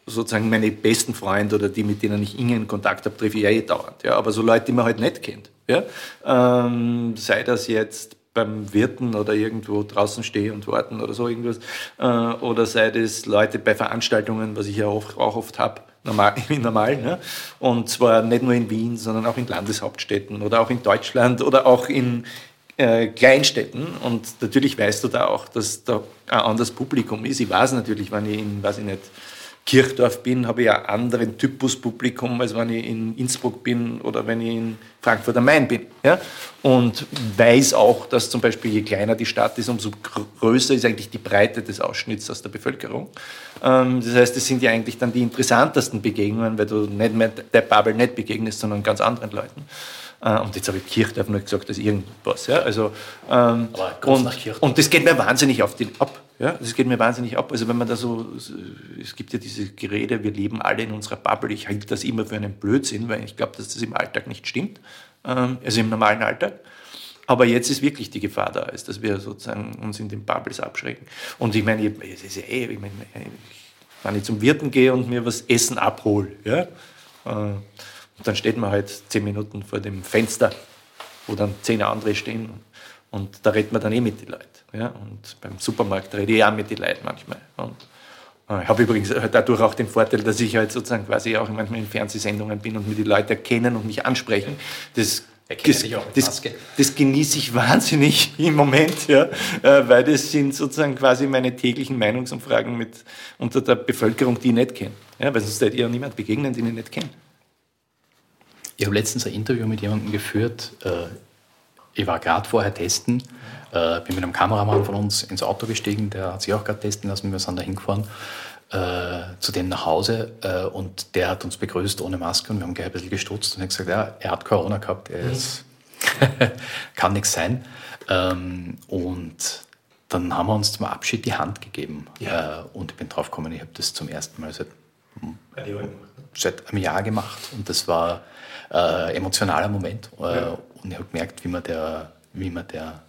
sozusagen meine besten Freunde oder die, mit denen ich engen Kontakt habe, treffe ich ja eh dauernd. Ja? Aber so Leute, die man halt nicht kennt. Ja? Ähm, sei das jetzt beim Wirten oder irgendwo draußen stehen und warten oder so irgendwas. Äh, oder sei das Leute bei Veranstaltungen, was ich ja auch, auch oft habe, normal, [laughs] normal ne? und zwar nicht nur in Wien, sondern auch in Landeshauptstädten oder auch in Deutschland oder auch in äh, Kleinstädten. Und natürlich weißt du da auch, dass da ein anderes Publikum ist. Ich weiß natürlich, wenn ich in, weiß ich nicht, Kirchdorf bin, habe ich einen anderen Typus Publikum, als wenn ich in Innsbruck bin oder wenn ich in Frankfurt am Main bin. Ja? Und weiß auch, dass zum Beispiel je kleiner die Stadt ist, umso größer ist eigentlich die Breite des Ausschnitts aus der Bevölkerung. Ähm, das heißt, es sind ja eigentlich dann die interessantesten Begegnungen, weil du nicht mehr der Bubble nicht begegnest, sondern ganz anderen Leuten. Äh, und jetzt habe ich Kirchdorf nur gesagt, das ist irgendwas. Ja? Also, ähm, und, und das geht mir wahnsinnig auf den ab. Ja, das geht mir wahnsinnig ab. Also wenn man da so, es gibt ja diese Gerede, wir leben alle in unserer Bubble. Ich halte das immer für einen Blödsinn, weil ich glaube, dass das im Alltag nicht stimmt. Ähm, also im normalen Alltag. Aber jetzt ist wirklich die Gefahr da, ist, dass wir sozusagen uns in den Bubbles abschrecken. Und ich meine, es ist ja eh, ich meine, wenn ich zum Wirten gehe und mir was Essen abhole, ja, äh, dann steht man halt zehn Minuten vor dem Fenster, wo dann zehn andere stehen. Und da redet man dann eh mit den Leuten. Ja? Und beim Supermarkt rede ich auch mit den Leuten manchmal. Und äh, ich habe übrigens dadurch auch den Vorteil, dass ich halt sozusagen quasi auch manchmal in Fernsehsendungen bin und mir die Leute erkennen und mich ansprechen. Das das, das, das, genieße ich [laughs] wahnsinnig im Moment, ja, äh, weil das sind sozusagen quasi meine täglichen Meinungsumfragen mit, unter der Bevölkerung, die ich nicht kenne. Ja, weil sonst hätte ich ja niemand begegnen, den ich nicht kenne. Ich habe letztens ein Interview mit jemandem geführt. Äh, ich war gerade vorher testen, äh, bin mit einem Kameramann von uns ins Auto gestiegen, der hat sich auch gerade testen lassen, wir sind da hingefahren. Äh, zu dem nach Hause äh, und der hat uns begrüßt ohne Maske und wir haben gleich ein bisschen gestutzt und hat gesagt, ja, er hat Corona gehabt, er ist, [laughs] kann nichts sein. Ähm, und dann haben wir uns zum Abschied die Hand gegeben ja. äh, und ich bin drauf gekommen, ich habe das zum ersten Mal seit, seit einem Jahr gemacht und das war äh, emotionaler Moment. Äh, ja. Und ich habe gemerkt, wie man der, wie man der,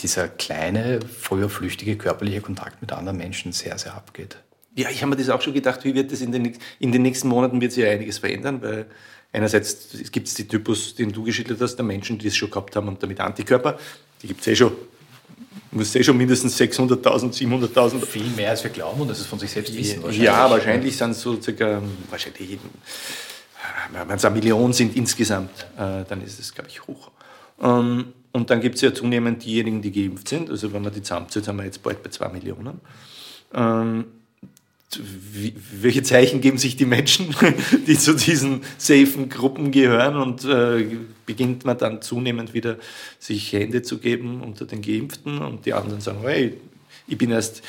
dieser kleine, früher flüchtige körperliche Kontakt mit anderen Menschen sehr, sehr abgeht. Ja, ich habe mir das auch schon gedacht, wie wird das in den, in den nächsten Monaten wird sich ja einiges verändern, weil einerseits gibt es die Typus, den du geschildert hast, der Menschen, die es schon gehabt haben und damit Antikörper, die gibt es eh schon muss eh schon mindestens 600.000, 700.000. Viel mehr als wir glauben und das ist von sich selbst wissen. Wahrscheinlich. Ja, wahrscheinlich sind es so circa, wahrscheinlich wenn es eine Million sind insgesamt, äh, dann ist es, glaube ich, hoch. Ähm, und dann gibt es ja zunehmend diejenigen, die geimpft sind. Also wenn man die zusammenzählt, sind wir jetzt bald bei zwei Millionen. Ähm, wie, welche Zeichen geben sich die Menschen, [laughs] die zu diesen safen Gruppen gehören und äh, beginnt man dann zunehmend wieder sich Hände zu geben unter den Geimpften und die anderen sagen, hey, ich bin erst,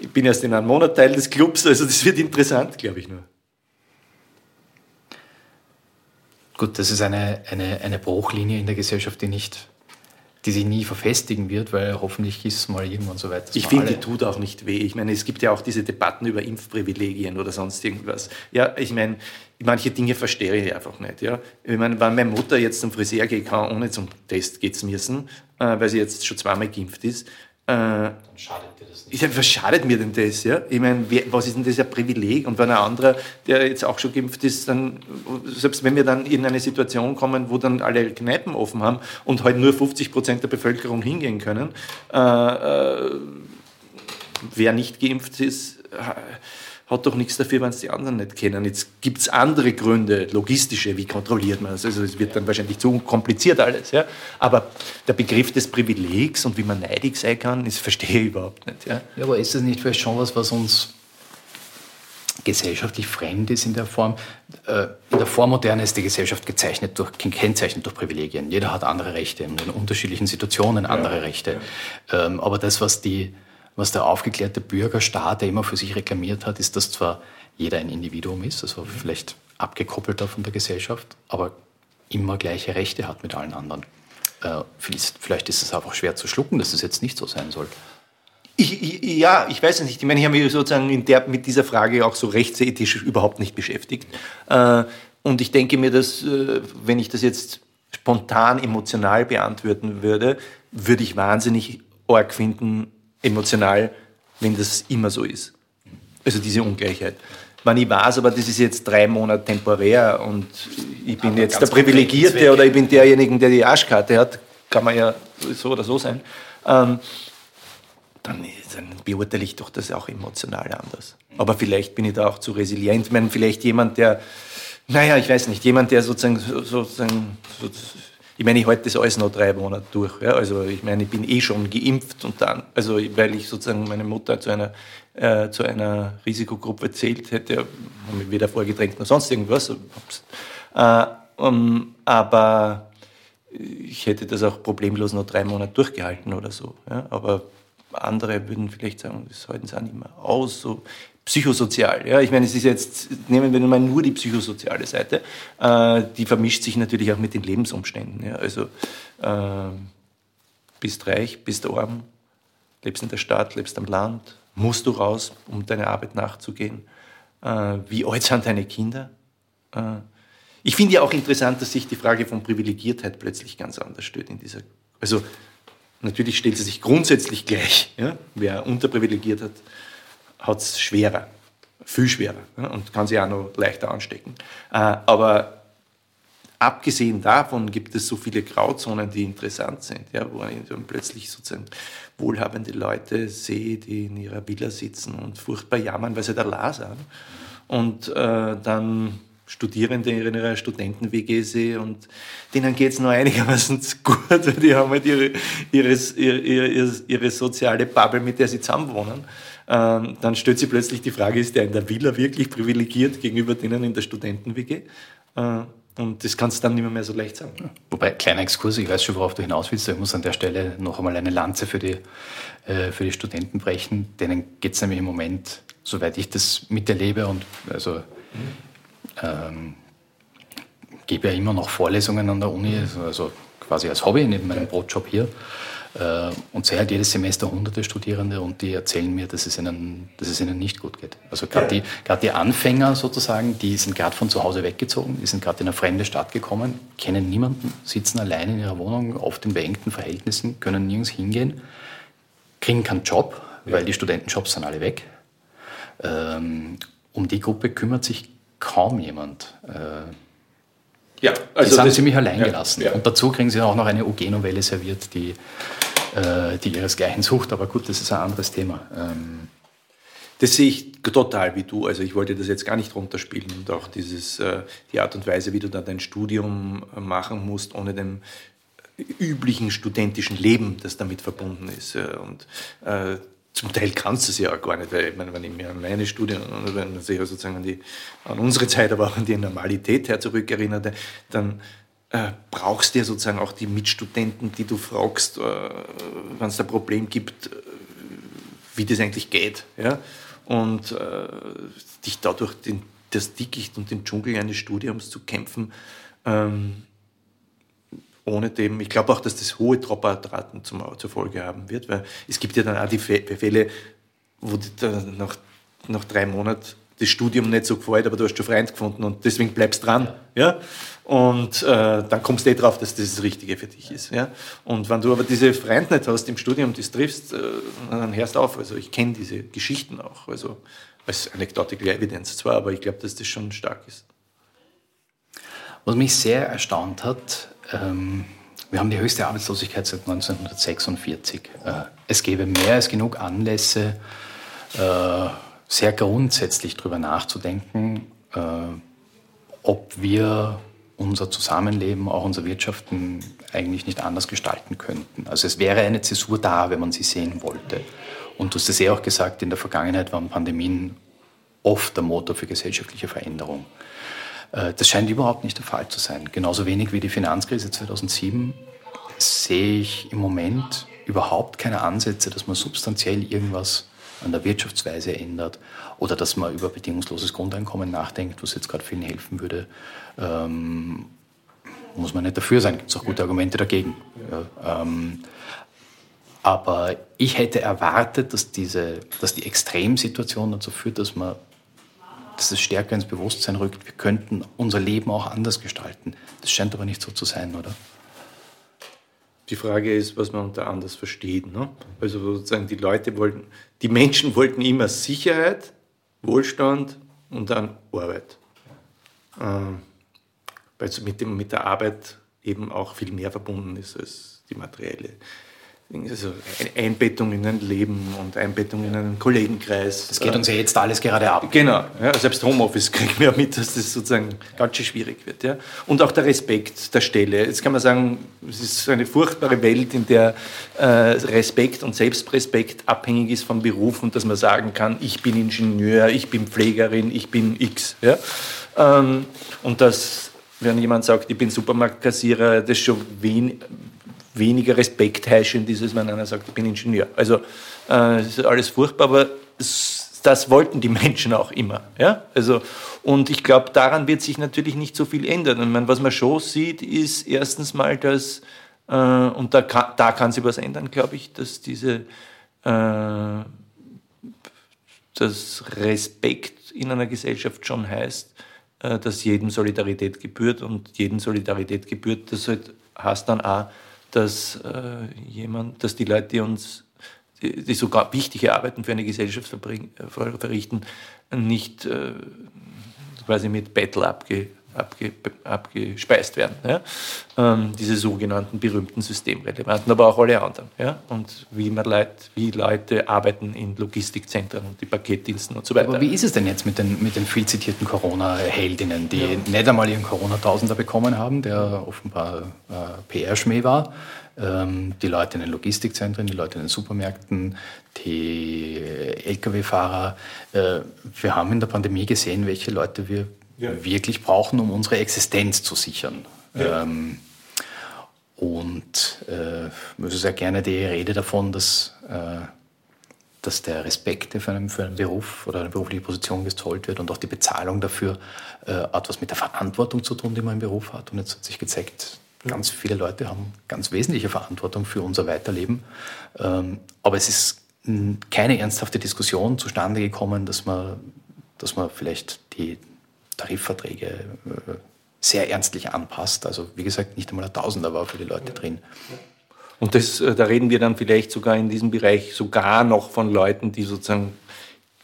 ich bin erst in einem Monat Teil des Clubs, also das wird interessant, glaube ich nur. Gut, das ist eine, eine, eine Bruchlinie in der Gesellschaft, die nicht die sich nie verfestigen wird, weil hoffentlich ist es mal irgendwann so weit. Ich finde, die tut auch nicht weh. Ich meine, es gibt ja auch diese Debatten über Impfprivilegien oder sonst irgendwas. Ja, ich meine, manche Dinge verstehe ich einfach nicht. Ja, ich meine, wenn meine Mutter jetzt zum Friseur gehen kann, ohne zum Test zu müssen, äh, weil sie jetzt schon zweimal geimpft ist, äh, schadet dir das nicht. was schadet mir denn das? Ja? Ich meine, was ist denn das ein Privileg? Und wenn ein anderer, der jetzt auch schon geimpft ist, dann, selbst wenn wir dann in eine Situation kommen, wo dann alle Kneipen offen haben und halt nur 50 Prozent der Bevölkerung hingehen können, äh, äh, wer nicht geimpft ist, hat doch nichts dafür, wenn es die anderen nicht kennen. Jetzt gibt es andere Gründe, logistische, wie kontrolliert man das? Also es wird dann wahrscheinlich zu kompliziert alles. Ja? Aber der Begriff des Privilegs und wie man neidig sein kann, das verstehe ich überhaupt nicht. Ja, ja aber ist das nicht vielleicht schon was, was uns gesellschaftlich fremd ist in der Form. Äh, in der Vormoderne ist die Gesellschaft gezeichnet durch, gekennzeichnet durch Privilegien. Jeder hat andere Rechte, in unterschiedlichen Situationen andere ja, Rechte. Ja. Ähm, aber das, was die was der aufgeklärte Bürgerstaat, der immer für sich reklamiert hat, ist, dass zwar jeder ein Individuum ist, also vielleicht abgekoppelter von der Gesellschaft, aber immer gleiche Rechte hat mit allen anderen. Äh, vielleicht ist es einfach schwer zu schlucken, dass es jetzt nicht so sein soll. Ich, ich, ja, ich weiß es nicht. Ich meine, ich habe mich sozusagen der, mit dieser Frage auch so rechtsethisch überhaupt nicht beschäftigt. Äh, und ich denke mir, dass, äh, wenn ich das jetzt spontan emotional beantworten würde, würde ich wahnsinnig arg finden, emotional, wenn das immer so ist. Also diese Ungleichheit. Wenn ich weiß, aber das ist jetzt drei Monate temporär und ich bin aber jetzt der Privilegierte oder ich bin derjenige, der die Arschkarte hat, kann man ja so oder so sein, ähm, dann, dann, beurteile ich doch das auch emotional anders. Aber vielleicht bin ich da auch zu resilient. Ich meine, vielleicht jemand, der, naja, ich weiß nicht, jemand, der sozusagen, sozusagen so, ich meine, ich halte das alles noch drei Monate durch. Ja? Also ich meine, ich bin eh schon geimpft und dann, also weil ich sozusagen meine Mutter zu einer, äh, zu einer Risikogruppe zählt hätte, habe mich weder vorgedrängt noch sonst irgendwas. Äh, um, aber ich hätte das auch problemlos noch drei Monate durchgehalten oder so. Ja? Aber andere würden vielleicht sagen, das halten sie auch nicht mehr aus. So psychosozial. Ja, ich meine, es ist jetzt, nehmen wir mal nur die psychosoziale Seite, äh, die vermischt sich natürlich auch mit den Lebensumständen. Ja, also äh, bist reich, bist arm, lebst in der Stadt, lebst am Land, musst du raus, um deiner Arbeit nachzugehen. Äh, wie alt sind deine Kinder? Äh, ich finde ja auch interessant, dass sich die Frage von Privilegiertheit plötzlich ganz anders stellt in dieser. Also natürlich stellt sie sich grundsätzlich gleich. Ja? Wer unterprivilegiert hat, hat es schwerer, viel schwerer ja, und kann sich auch noch leichter anstecken. Äh, aber abgesehen davon gibt es so viele Grauzonen, die interessant sind, ja, wo ich dann plötzlich sozusagen wohlhabende Leute sehe, die in ihrer Villa sitzen und furchtbar jammern, weil sie da la sind. Und äh, dann Studierende in ihrer Studenten-WG sehe und denen geht es noch einigermaßen [laughs] gut, weil die haben halt ihre, ihre, ihre, ihre, soziale Bubble, mit der sie zusammenwohnen. Ähm, dann stellt sich plötzlich die Frage, ist der in der Villa wirklich privilegiert gegenüber denen in der Studenten-WG? Äh, und das kannst du dann nicht mehr, so leicht sagen. Wobei, kleiner Exkurs, ich weiß schon, worauf du hinaus willst. Ich muss an der Stelle noch einmal eine Lanze für die, äh, für die Studenten brechen. Denen geht es nämlich im Moment, soweit ich das miterlebe und also ähm, gebe ja immer noch Vorlesungen an der Uni, also quasi als Hobby neben meinem Brotjob hier. Äh, und sehe halt jedes Semester hunderte Studierende und die erzählen mir, dass es ihnen, dass es ihnen nicht gut geht. Also gerade die, gerade die Anfänger sozusagen, die sind gerade von zu Hause weggezogen, die sind gerade in eine fremde Stadt gekommen, kennen niemanden, sitzen allein in ihrer Wohnung, oft in beengten Verhältnissen, können nirgends hingehen, kriegen keinen Job, weil die Studentenjobs sind alle weg. Ähm, um die Gruppe kümmert sich kaum jemand. Äh, ja, also die sind ziemlich allein gelassen. Ja, ja. Und dazu kriegen sie auch noch eine UG-Novelle serviert, die, äh, die ihresgleichen sucht. Aber gut, das ist ein anderes Thema. Ähm das sehe ich total wie du. Also ich wollte das jetzt gar nicht runterspielen und auch dieses, äh, die Art und Weise, wie du dann dein Studium äh, machen musst, ohne dem üblichen studentischen Leben, das damit verbunden ist. Und äh, zum Teil kannst du es ja auch gar nicht, weil ich meine, wenn ich mir an meine Studien, wenn man sich sozusagen an, die, an unsere Zeit, aber auch an die Normalität her zurückerinnerte, dann äh, brauchst du ja sozusagen auch die Mitstudenten, die du fragst, äh, wenn es da ein Problem gibt, äh, wie das eigentlich geht. Ja? Und äh, dich dadurch den, das Dickicht und den Dschungel eines Studiums zu kämpfen, ähm, ohne dem, ich glaube auch, dass das hohe Dropout-Raten zur Folge haben wird, weil es gibt ja dann auch die Fälle, wo nach, nach drei Monaten das Studium nicht so gefällt, aber du hast schon Freund gefunden und deswegen bleibst dran. Ja? Und äh, dann kommst du eh drauf, dass das das Richtige für dich ist. Ja? Und wenn du aber diese Freund nicht hast im Studium, das triffst, äh, dann hörst du auf. Also ich kenne diese Geschichten auch. Also als Anecdotal Evidence zwar, aber ich glaube, dass das schon stark ist. Was mich sehr erstaunt hat, ähm, wir haben die höchste Arbeitslosigkeit seit 1946. Äh, es gäbe mehr als genug Anlässe, äh, sehr grundsätzlich darüber nachzudenken, äh, ob wir unser Zusammenleben, auch unser Wirtschaften eigentlich nicht anders gestalten könnten. Also es wäre eine Zäsur da, wenn man sie sehen wollte. Und du hast es ja auch gesagt, in der Vergangenheit waren Pandemien oft der Motor für gesellschaftliche Veränderung. Äh, das scheint überhaupt nicht der Fall zu sein. Genauso wenig wie die Finanzkrise 2007 sehe ich im Moment überhaupt keine Ansätze, dass man substanziell irgendwas an der Wirtschaftsweise ändert oder dass man über bedingungsloses Grundeinkommen nachdenkt, was jetzt gerade vielen helfen würde. Ähm, muss man nicht dafür sein, gibt es auch gute Argumente dagegen. Ja, ähm, aber ich hätte erwartet, dass, diese, dass die Extremsituation dazu führt, dass man dass es stärker ins Bewusstsein rückt, wir könnten unser Leben auch anders gestalten. Das scheint aber nicht so zu sein, oder? Die Frage ist, was man unter anders versteht. Ne? Also sozusagen die Leute wollten, die Menschen wollten immer Sicherheit Wohlstand und dann Arbeit. Ähm, weil mit, dem, mit der Arbeit eben auch viel mehr verbunden ist als die materielle also Einbettung in ein Leben und Einbettung in einen Kollegenkreis. Das geht uns ja jetzt alles gerade ab. Genau, ja, selbst Homeoffice [laughs] kriegen wir mit, dass das sozusagen ganz schön schwierig wird. Ja. Und auch der Respekt der Stelle. Jetzt kann man sagen, es ist eine furchtbare Welt, in der äh, Respekt und Selbstrespekt abhängig ist vom Beruf und dass man sagen kann, ich bin Ingenieur, ich bin Pflegerin, ich bin X. Ja. Ähm, und dass, wenn jemand sagt, ich bin Supermarktkassierer, das schon wen, weniger Respekt heischend ist, als wenn einer sagt, ich bin Ingenieur. Also äh, ist alles furchtbar, aber das, das wollten die [laughs] Menschen auch immer. Ja? Also, und ich glaube, daran wird sich natürlich nicht so viel ändern. Und meine, was man schon sieht, ist erstens mal, dass, äh, und da kann, da sich was ändern, glaube ich, dass diese äh, dass Respekt in einer Gesellschaft schon heißt, äh, dass jedem Solidarität gebührt und jedem Solidarität gebührt, das halt heißt dann auch, dass äh, jemand, dass die Leute, die uns, die, die sogar wichtige Arbeiten für eine Gesellschaft verrichten, nicht äh, quasi mit Battle abge, abge, abgespeist werden. Ja? Ähm, diese sogenannten berühmten Systemrelevanten, aber auch alle anderen. Ja? Und wie, man Leute, wie Leute arbeiten in Logistikzentren und die Paketdiensten und so weiter. Aber wie ist es denn jetzt mit den, mit den viel zitierten Corona-Heldinnen, die ja. nicht einmal ihren Corona-Tausender bekommen haben, der offenbar äh, PR-Schmäh war? Ähm, die Leute in den Logistikzentren, die Leute in den Supermärkten, die Lkw-Fahrer. Äh, wir haben in der Pandemie gesehen, welche Leute wir ja. wirklich brauchen, um unsere Existenz zu sichern. Ja. Ähm, und äh, es ist ja gerne die Rede davon, dass, äh, dass der Respekt für einen, für einen Beruf oder eine berufliche Position gezollt wird und auch die Bezahlung dafür äh, hat was mit der Verantwortung zu tun, die man im Beruf hat. Und jetzt hat sich gezeigt, ganz viele Leute haben ganz wesentliche Verantwortung für unser Weiterleben. Ähm, aber es ist keine ernsthafte Diskussion zustande gekommen, dass man, dass man vielleicht die Tarifverträge äh, sehr ernstlich anpasst. Also wie gesagt, nicht einmal ein Tausender war für die Leute drin. Und das, äh, da reden wir dann vielleicht sogar in diesem Bereich sogar noch von Leuten, die sozusagen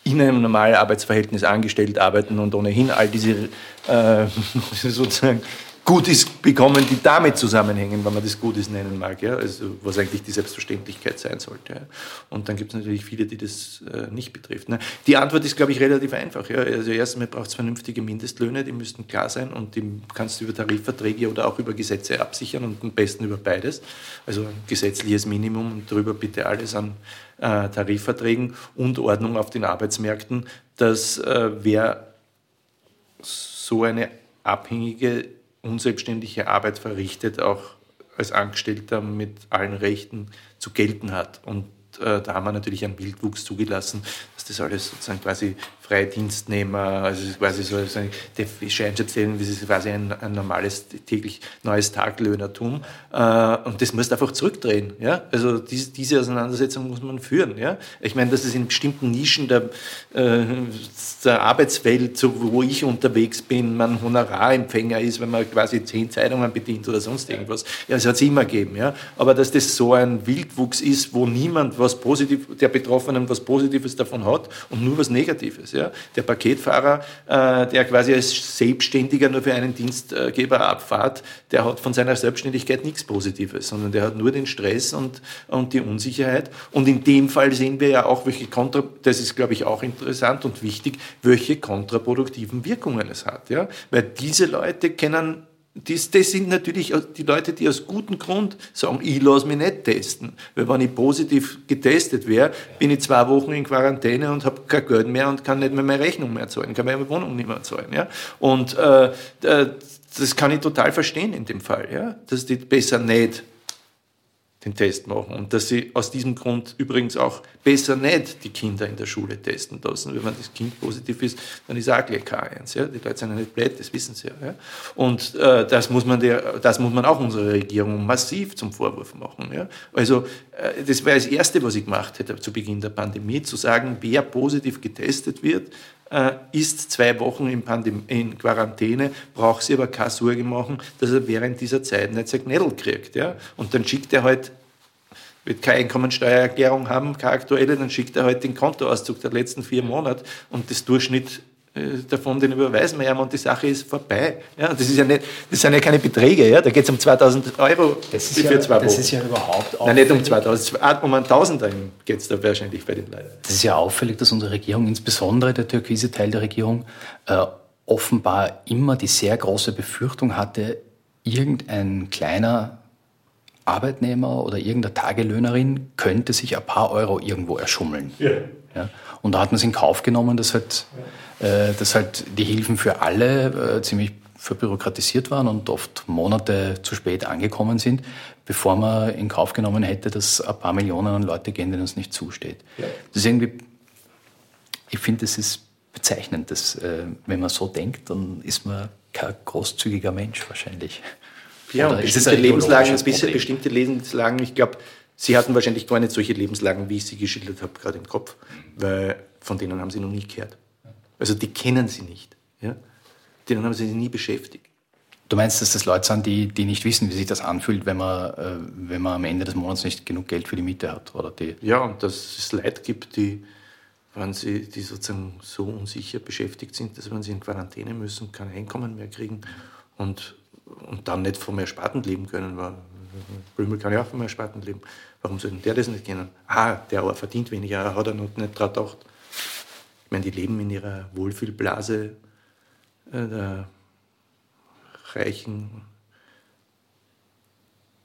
in einem normalen Arbeitsverhältnis angestellt arbeiten und ohnehin all diese äh, [laughs] sozusagen Gutes bekommen, die damit zusammenhängen, wenn man das Gutes nennen mag, ja? also was eigentlich die Selbstverständlichkeit sein sollte. Ja? Und dann gibt es natürlich viele, die das äh, nicht betrifft. Ne? Die Antwort ist, glaube ich, relativ einfach. Ja? Also erstens braucht vernünftige Mindestlöhne, die müssten klar sein und die kannst du über Tarifverträge oder auch über Gesetze absichern und am besten über beides. Also ein gesetzliches Minimum und darüber bitte alles an äh, Tarifverträgen und Ordnung auf den Arbeitsmärkten, dass äh, wer so eine abhängige unselbstständige Arbeit verrichtet, auch als Angestellter mit allen Rechten zu gelten hat. Und äh, da haben wir natürlich einen Wildwuchs zugelassen, dass das alles sozusagen quasi Freidienstnehmer, also quasi so, so eine Scheinstellung, wie es quasi ein, ein, normales täglich neues Taglöhnertum. Äh, und das muss einfach zurückdrehen. Ja? Also diese, diese Auseinandersetzung muss man führen. Ja? Ich meine, dass es in bestimmten Nischen der, äh, der Arbeitswelt, so, wo ich unterwegs bin, man Honorarempfänger ist, wenn man quasi zehn Zeitungen bedient oder sonst irgendwas. Ja, das hat es immer gegeben. Ja? Aber dass das so ein Wildwuchs ist, wo niemand was positiv, der Betroffenen was Positives davon hat und nur was Negatives. Ja? Der Paketfahrer, äh, der quasi als Selbstständiger nur für einen Dienstgeber abfahrt, der hat von seiner Selbstständigkeit nichts Positives, sondern der hat nur den Stress und, und die Unsicherheit. Und in dem Fall sehen wir ja auch, welche kontra, das ist glaube ich auch interessant und wichtig, welche kontraproduktiven Wirkungen es hat. Ja? Weil diese Leute kennen das, das sind natürlich die Leute, die aus gutem Grund sagen, ich lasse mich nicht testen. Weil wenn ich positiv getestet wäre, bin ich zwei Wochen in Quarantäne und habe kein Geld mehr und kann nicht mehr meine Rechnung mehr zahlen, kann meine Wohnung nicht mehr zahlen. Ja? Und äh, das kann ich total verstehen in dem Fall, ja? dass die besser nicht den Test machen. Und dass sie aus diesem Grund übrigens auch besser nicht die Kinder in der Schule testen lassen. Wenn das Kind positiv ist, dann ist auch gleich K1. Ja? Die Leute sind ja nicht blöd, das wissen sie ja. ja? Und äh, das, muss man der, das muss man auch unserer Regierung massiv zum Vorwurf machen. Ja? Also äh, das wäre das Erste, was ich gemacht hätte zu Beginn der Pandemie, zu sagen, wer positiv getestet wird, ist zwei Wochen in, Pandem in Quarantäne, braucht sich aber keine Sorge machen, dass er während dieser Zeit nicht sein Knädel kriegt. Ja? Und dann schickt er halt wird keine Einkommensteuererklärung haben, keine aktuelle, dann schickt er halt den Kontoauszug der letzten vier Monate und das Durchschnitt äh, davon, den überweisen wir ihm und die Sache ist vorbei. Ja, das, ist ja nicht, das sind ja keine Beträge, ja, da geht es um 2000 Euro das ist für ja, zwei Wochen. Das ist ja überhaupt Nein, nicht um 2000, um einen Tausender geht es da wahrscheinlich bei den Leuten. Das ist ja auffällig, dass unsere Regierung, insbesondere der türkise Teil der Regierung, äh, offenbar immer die sehr große Befürchtung hatte, irgendein kleiner Arbeitnehmer oder irgendeine Tagelöhnerin könnte sich ein paar Euro irgendwo erschummeln. Ja. Ja? Und da hat man es in Kauf genommen, dass halt, äh, dass halt die Hilfen für alle äh, ziemlich verbürokratisiert waren und oft Monate zu spät angekommen sind, bevor man in Kauf genommen hätte, dass ein paar Millionen an Leute gehen, denen es nicht zusteht. Ja. Das ist irgendwie, ich finde, das ist bezeichnend, dass, äh, wenn man so denkt, dann ist man kein großzügiger Mensch wahrscheinlich. Ja, und bestimmte Lebenslagen, bestimmte Lebenslagen, ich glaube, Sie hatten wahrscheinlich gar nicht solche Lebenslagen, wie ich sie geschildert habe, gerade im Kopf, weil von denen haben Sie noch nie gehört. Also die kennen Sie nicht. Ja? Denen haben Sie sich nie beschäftigt. Du meinst, dass das Leute sind, die, die nicht wissen, wie sich das anfühlt, wenn man, äh, wenn man am Ende des Monats nicht genug Geld für die Miete hat? Oder die ja, und dass es Leute gibt, die, wenn sie, die sozusagen so unsicher beschäftigt sind, dass wenn sie in Quarantäne müssen, kein Einkommen mehr kriegen und, und dann nicht vom Ersparten leben können, weil Blümel kann ja auch vom Ersparten leben. Warum soll denn der das nicht kennen? Ah, der verdient weniger, hat er noch nicht dran gedacht. Ich meine, die leben in ihrer Wohlfühlblase äh, der Reichen.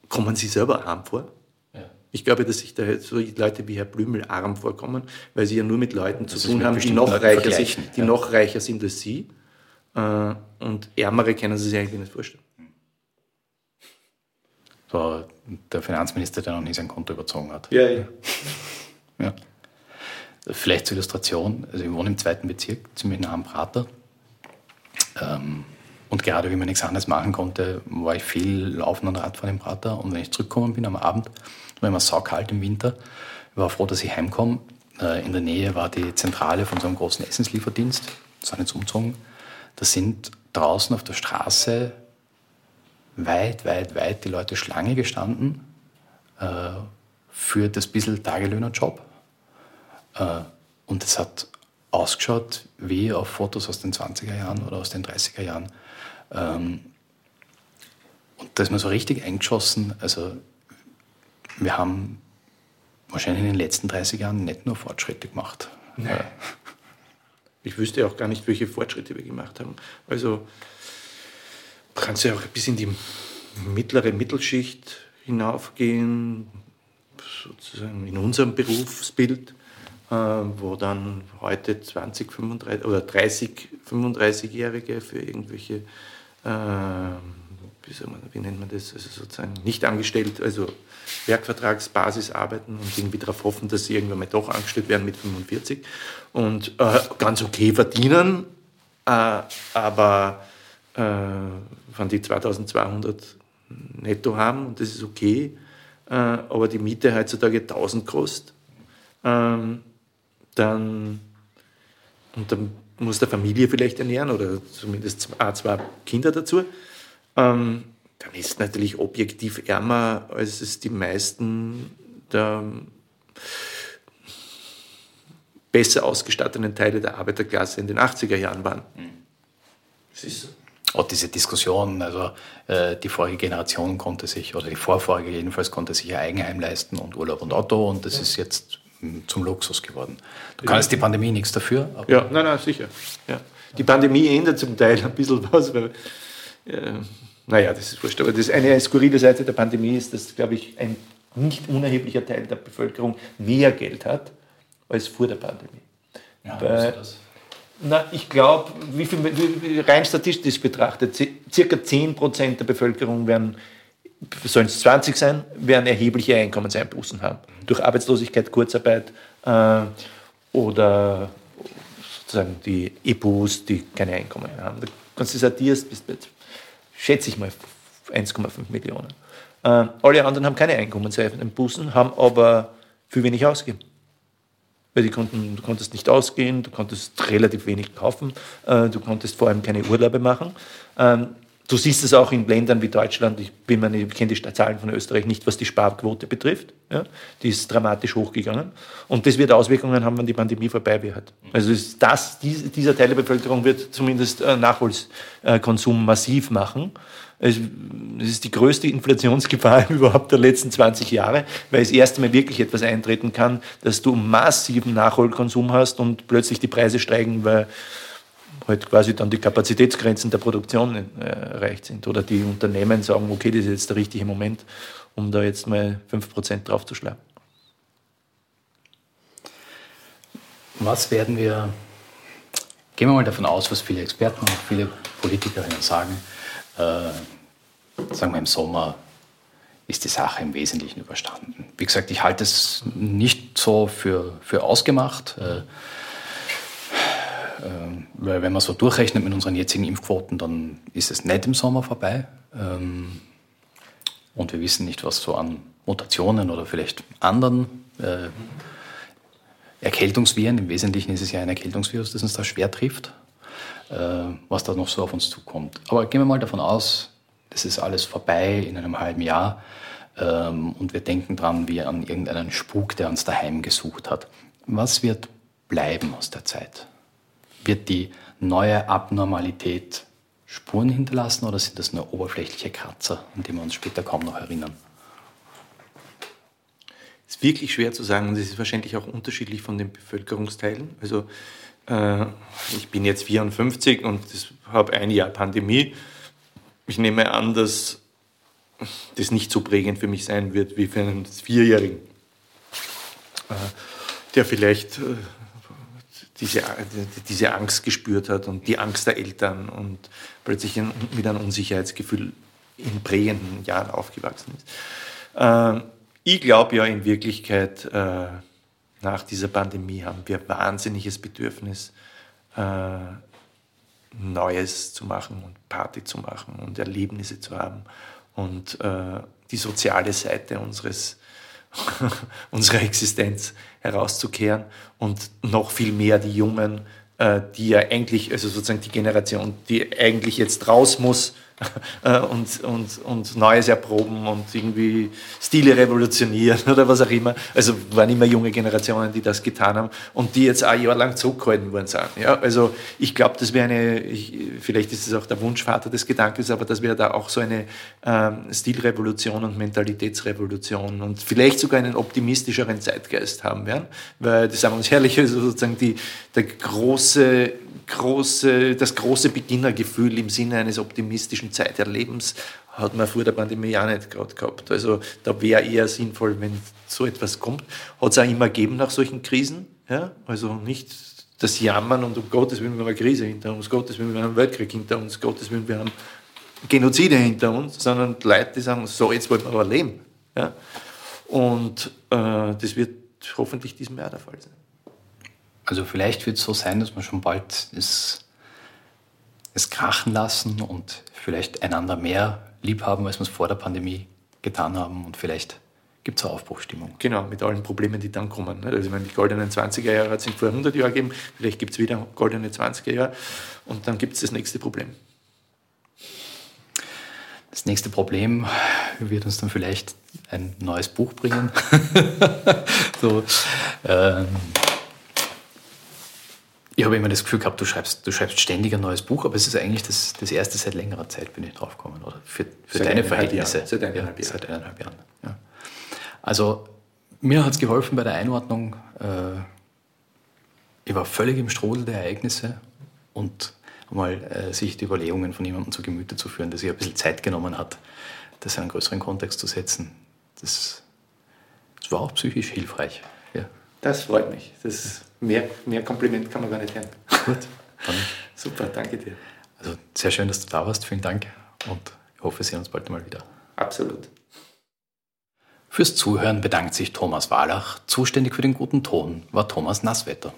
Kommen sie selber arm vor? Ja. Ich glaube, dass sich da so Leute wie Herr Blümel arm vorkommen, weil sie ja nur mit Leuten das zu tun haben, die, noch reicher, sind, die ja. noch reicher sind als sie. Äh, und Ärmere können sie sich eigentlich nicht vorstellen war der Finanzminister, der noch nie sein Konto überzogen hat. Ja, ja. ja. Vielleicht zur Illustration, also ich wohne im zweiten Bezirk, ziemlich nah am Prater. Ähm, und gerade wie man nichts anderes machen konnte, war ich viel laufen und Radfahren im Prater. Und wenn ich zurückgekommen bin am Abend, war immer saukalt im Winter, ich war froh, dass ich heimkomme. Äh, in der Nähe war die Zentrale von so einem großen Essenslieferdienst, sind jetzt umgezogen. Da sind draußen auf der Straße weit, weit, weit die Leute Schlange gestanden äh, für das bisschen Tagelöhnerjob. Äh, und es hat ausgeschaut wie auf Fotos aus den 20er Jahren oder aus den 30er Jahren. Ähm, und da ist man so richtig eingeschossen. Also wir haben wahrscheinlich in den letzten 30 Jahren nicht nur Fortschritte gemacht. Nee. Ich wüsste auch gar nicht, welche Fortschritte wir gemacht haben. Also kannst ja auch bis in die mittlere Mittelschicht hinaufgehen, sozusagen in unserem Berufsbild, äh, wo dann heute 20, 35 oder 30, 35-Jährige für irgendwelche, äh, wie, man, wie, nennt man das, also sozusagen nicht angestellt, also Werkvertragsbasis arbeiten und irgendwie darauf hoffen, dass sie irgendwann mal doch angestellt werden mit 45 und äh, ganz okay verdienen, äh, aber äh, wenn die 2200 netto haben und das ist okay, äh, aber die Miete heutzutage 1000 kostet, ähm, dann, und dann muss der Familie vielleicht ernähren oder zumindest zwei Kinder dazu, ähm, dann ist natürlich objektiv ärmer, als es die meisten der besser ausgestatteten Teile der Arbeiterklasse in den 80er Jahren waren. Das ist so auch diese Diskussion, also äh, die vorige Generation konnte sich, oder die vorvorige jedenfalls, konnte sich ein Eigenheim leisten und Urlaub und Auto und das ja. ist jetzt hm, zum Luxus geworden. Du kannst ja. die Pandemie nichts dafür. ja, nein, nein, sicher. Ja. Die Pandemie ändert zum Teil ein bisschen was, weil, äh, naja, das ist wurscht. Aber das eine skurrile Seite der Pandemie ist, dass, glaube ich, ein nicht unerheblicher Teil der Bevölkerung mehr Geld hat als vor der Pandemie. Ja, weil, das? Na, ich glaube, wie viel, wie, rein statistisch betrachtet, circa 10% der Bevölkerung werden, sollen es 20 sein, werden erhebliche Einkommenseinbußen haben. Durch Arbeitslosigkeit, Kurzarbeit äh, oder sozusagen die EPUs, die keine Einkommen haben. Da kannst du das addierst, bist bei, schätze ich mal, 1,5 Millionen. Äh, alle anderen haben keine Einkommenseinbußen, haben aber viel wenig ausgeben weil die konnten, du konntest nicht ausgehen, du konntest relativ wenig kaufen, äh, du konntest vor allem keine Urlaube machen. Ähm, Du siehst es auch in Ländern wie Deutschland, ich, ich kenne die Zahlen von Österreich nicht, was die Sparquote betrifft. Ja, die ist dramatisch hochgegangen. Und das wird Auswirkungen haben, wenn die Pandemie vorbei wird. Also das, dieser Teil der Bevölkerung wird zumindest äh, Nachholskonsum massiv machen. Es ist die größte Inflationsgefahr [laughs] überhaupt der letzten 20 Jahre, weil es erst einmal wirklich etwas eintreten kann, dass du massiven Nachholkonsum hast und plötzlich die Preise steigen, weil halt quasi dann die Kapazitätsgrenzen der Produktion äh, erreicht sind. Oder die Unternehmen sagen, okay, das ist jetzt der richtige Moment, um da jetzt mal 5% draufzuschlagen. Was werden wir, gehen wir mal davon aus, was viele Experten und viele Politikerinnen sagen, äh, sagen wir im Sommer ist die Sache im Wesentlichen überstanden. Wie gesagt, ich halte es nicht so für, für ausgemacht. Äh, ähm, weil wenn man so durchrechnet mit unseren jetzigen Impfquoten, dann ist es nicht im Sommer vorbei. Ähm, und wir wissen nicht, was so an Mutationen oder vielleicht anderen äh, Erkältungsviren, im Wesentlichen ist es ja ein Erkältungsvirus, das uns da schwer trifft, äh, was da noch so auf uns zukommt. Aber gehen wir mal davon aus, das ist alles vorbei in einem halben Jahr ähm, und wir denken dran wie an irgendeinen Spuk, der uns daheim gesucht hat. Was wird bleiben aus der Zeit? Wird die neue Abnormalität Spuren hinterlassen oder sind das nur oberflächliche Kratzer, an die wir uns später kaum noch erinnern? Ist wirklich schwer zu sagen und es ist wahrscheinlich auch unterschiedlich von den Bevölkerungsteilen. Also äh, ich bin jetzt 54 und habe ein Jahr Pandemie. Ich nehme an, dass das nicht so prägend für mich sein wird wie für einen Vierjährigen, äh, der vielleicht äh, diese, diese Angst gespürt hat und die Angst der Eltern und plötzlich mit einem Unsicherheitsgefühl in prägenden Jahren aufgewachsen ist. Ähm, ich glaube ja in Wirklichkeit, äh, nach dieser Pandemie haben wir wahnsinniges Bedürfnis, äh, Neues zu machen und Party zu machen und Erlebnisse zu haben. Und äh, die soziale Seite unseres [laughs] unserer Existenz herauszukehren und noch viel mehr die Jungen, äh, die ja eigentlich, also sozusagen die Generation, die eigentlich jetzt raus muss [laughs] und, und, und Neues erproben und irgendwie Stile revolutionieren [laughs] oder was auch immer. Also waren immer junge Generationen, die das getan haben und die jetzt ein Jahr lang zurückgehalten worden sind. Ja, also ich glaube, das wäre eine, ich, vielleicht ist es auch der Wunschvater des Gedankens, aber das wäre da auch so eine ähm, Stilrevolution und Mentalitätsrevolution und vielleicht sogar einen optimistischeren Zeitgeist haben werden, weil das sagen wir uns herrlich, also sozusagen die, der große große, das große Beginnergefühl im Sinne eines optimistischen Zeiterlebens hat man vor der Pandemie auch nicht gerade gehabt. Also da wäre eher sinnvoll, wenn so etwas kommt. Hat es auch immer gegeben nach solchen Krisen. Ja? Also nicht das Jammern und um Gottes Willen, wir haben eine Krise hinter uns, Gottes Willen, wir haben einen Weltkrieg hinter uns, Gottes Willen, wir haben Genozide hinter uns, sondern Leute, die sagen, so, jetzt wollen wir aber leben. Ja? Und äh, das wird hoffentlich diesem Jahr der Fall sein. Also vielleicht wird es so sein, dass wir schon bald es, es krachen lassen und vielleicht einander mehr lieb haben, als wir es vor der Pandemie getan haben und vielleicht gibt es eine Aufbruchstimmung. Genau, mit allen Problemen, die dann kommen. Ne? Also wenn die goldenen 20er Jahre hat es vor 100 Jahren gegeben, vielleicht gibt es wieder goldene 20er Jahre und dann gibt es das nächste Problem. Das nächste Problem wird uns dann vielleicht ein neues Buch bringen. [laughs] so, ähm, ich habe immer das Gefühl gehabt, du schreibst, du schreibst ständig ein neues Buch, aber es ist eigentlich das, das erste seit längerer Zeit, bin ich drauf gekommen, oder? Für, für deine Verhältnisse. Jahr. Seit eineinhalb Jahren. Seit eineinhalb Jahren. Ja. Also, mir hat es geholfen bei der Einordnung. Äh, ich war völlig im Strudel der Ereignisse und mal äh, sich die Überlegungen von jemandem zu Gemüte zu führen, der sich ein bisschen Zeit genommen hat, das in einen größeren Kontext zu setzen. Das, das war auch psychisch hilfreich. Ja. Das freut mich. Das mehr, mehr Kompliment kann man gar nicht hören. Gut. Dann [laughs] Super, danke dir. Also sehr schön, dass du da warst. Vielen Dank und ich hoffe, wir sehen uns bald mal wieder. Absolut. Fürs Zuhören bedankt sich Thomas Wallach. Zuständig für den guten Ton war Thomas Nasswetter.